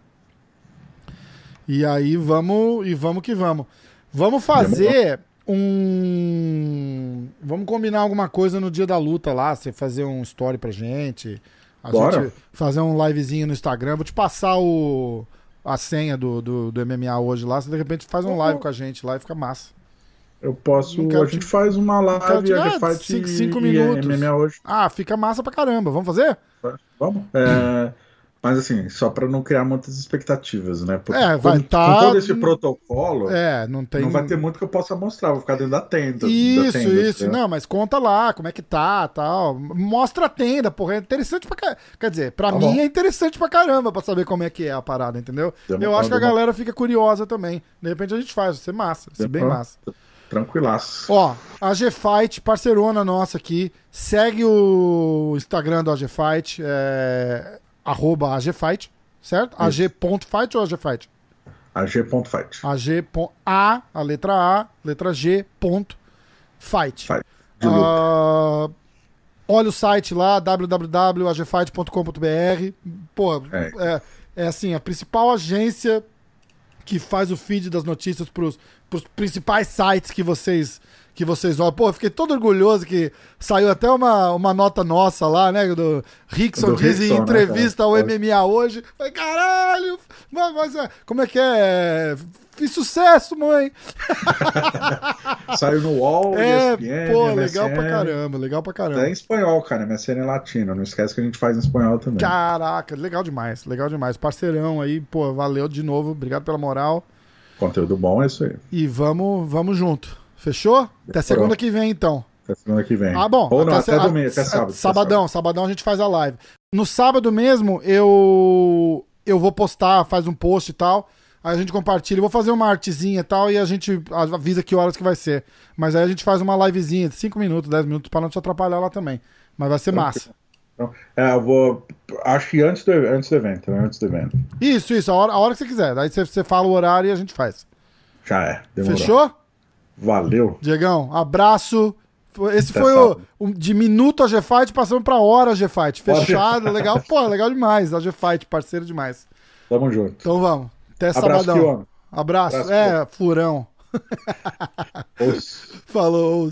E aí vamos e vamos que vamos. Vamos fazer um. Vamos combinar alguma coisa no dia da luta lá. Você fazer um story pra gente. A Bora. gente fazer um livezinho no Instagram. Vou te passar o, a senha do, do, do MMA hoje lá. Você de repente faz um live com a gente lá e fica massa. Eu posso. A gente te... faz uma live, a gente faz 5 minutos. MMA hoje. Ah, fica massa pra caramba. Vamos fazer? Vamos. É. Mas assim, só para não criar muitas expectativas, né? Porque é, vai estar. Com, tá... todo esse protocolo, é, não tem. Não vai ter muito que eu possa mostrar, vou ficar dentro da tenda. Isso, da tenda, isso. Não, mas conta lá como é que tá, tal. Mostra a tenda, porra, é interessante pra caramba. Quer dizer, pra tá mim bom. é interessante pra caramba pra saber como é que é a parada, entendeu? Demo, eu acho que a galera fica curiosa também. De repente a gente faz, vai ser massa, vai ser bem massa. Tranquilaço. Ó, a G-Fight, parceirona nossa aqui. Segue o Instagram do AG Fight, é, arroba AGFight certo? AG.fight ou AGfight? AG.fight. AG. A, a letra A, letra G, ponto, fight. fight. Uh, Olha o site lá, www.agfight.com.br. Pô, É. é, é assim, a principal agência que faz o feed das notícias pros, pros principais sites que vocês que vocês olham. Pô, fiquei todo orgulhoso que saiu até uma, uma nota nossa lá, né? Do Rickson diz em né, entrevista ao cara? MMA hoje. Falei, caralho! Mas, mas, é, como é que é? Fiz sucesso, mãe! *laughs* Saiu no UOL, É, ESPN, pô, MSN. legal pra caramba, legal pra caramba. Até em espanhol, cara. MSN é latino. Não esquece que a gente faz em espanhol também. Caraca, legal demais, legal demais. Parceirão aí, pô, valeu de novo, obrigado pela moral. Conteúdo bom é isso aí. E vamos, vamos junto. Fechou? Até segunda que vem, então. Até semana que vem. Ah, bom. Ou não, até, domingo, até sábado. até Sabadão, sabadão a gente faz a live. No sábado mesmo, eu eu vou postar, faz um post e tal. Aí a gente compartilha. Eu vou fazer uma artezinha e tal. E a gente avisa que horas que vai ser. Mas aí a gente faz uma livezinha de 5 minutos, 10 minutos, pra não te atrapalhar lá também. Mas vai ser massa. Então, é, eu vou. Acho que antes do, antes do evento, né? Antes do evento. Isso, isso, a hora, a hora que você quiser. Daí você, você fala o horário e a gente faz. Já é. Demorou. Fechou? Valeu. Diegão, abraço. Esse foi o, o- de minuto a G-Fight passando pra hora a G-Fight. Fechado, legal. Pô, legal demais. A G-Fight, parceiro demais. Tamo junto. Então vamos. Até Abraço, sabadão. Abraço. Abraço, É, furão. Os- *laughs* Falou.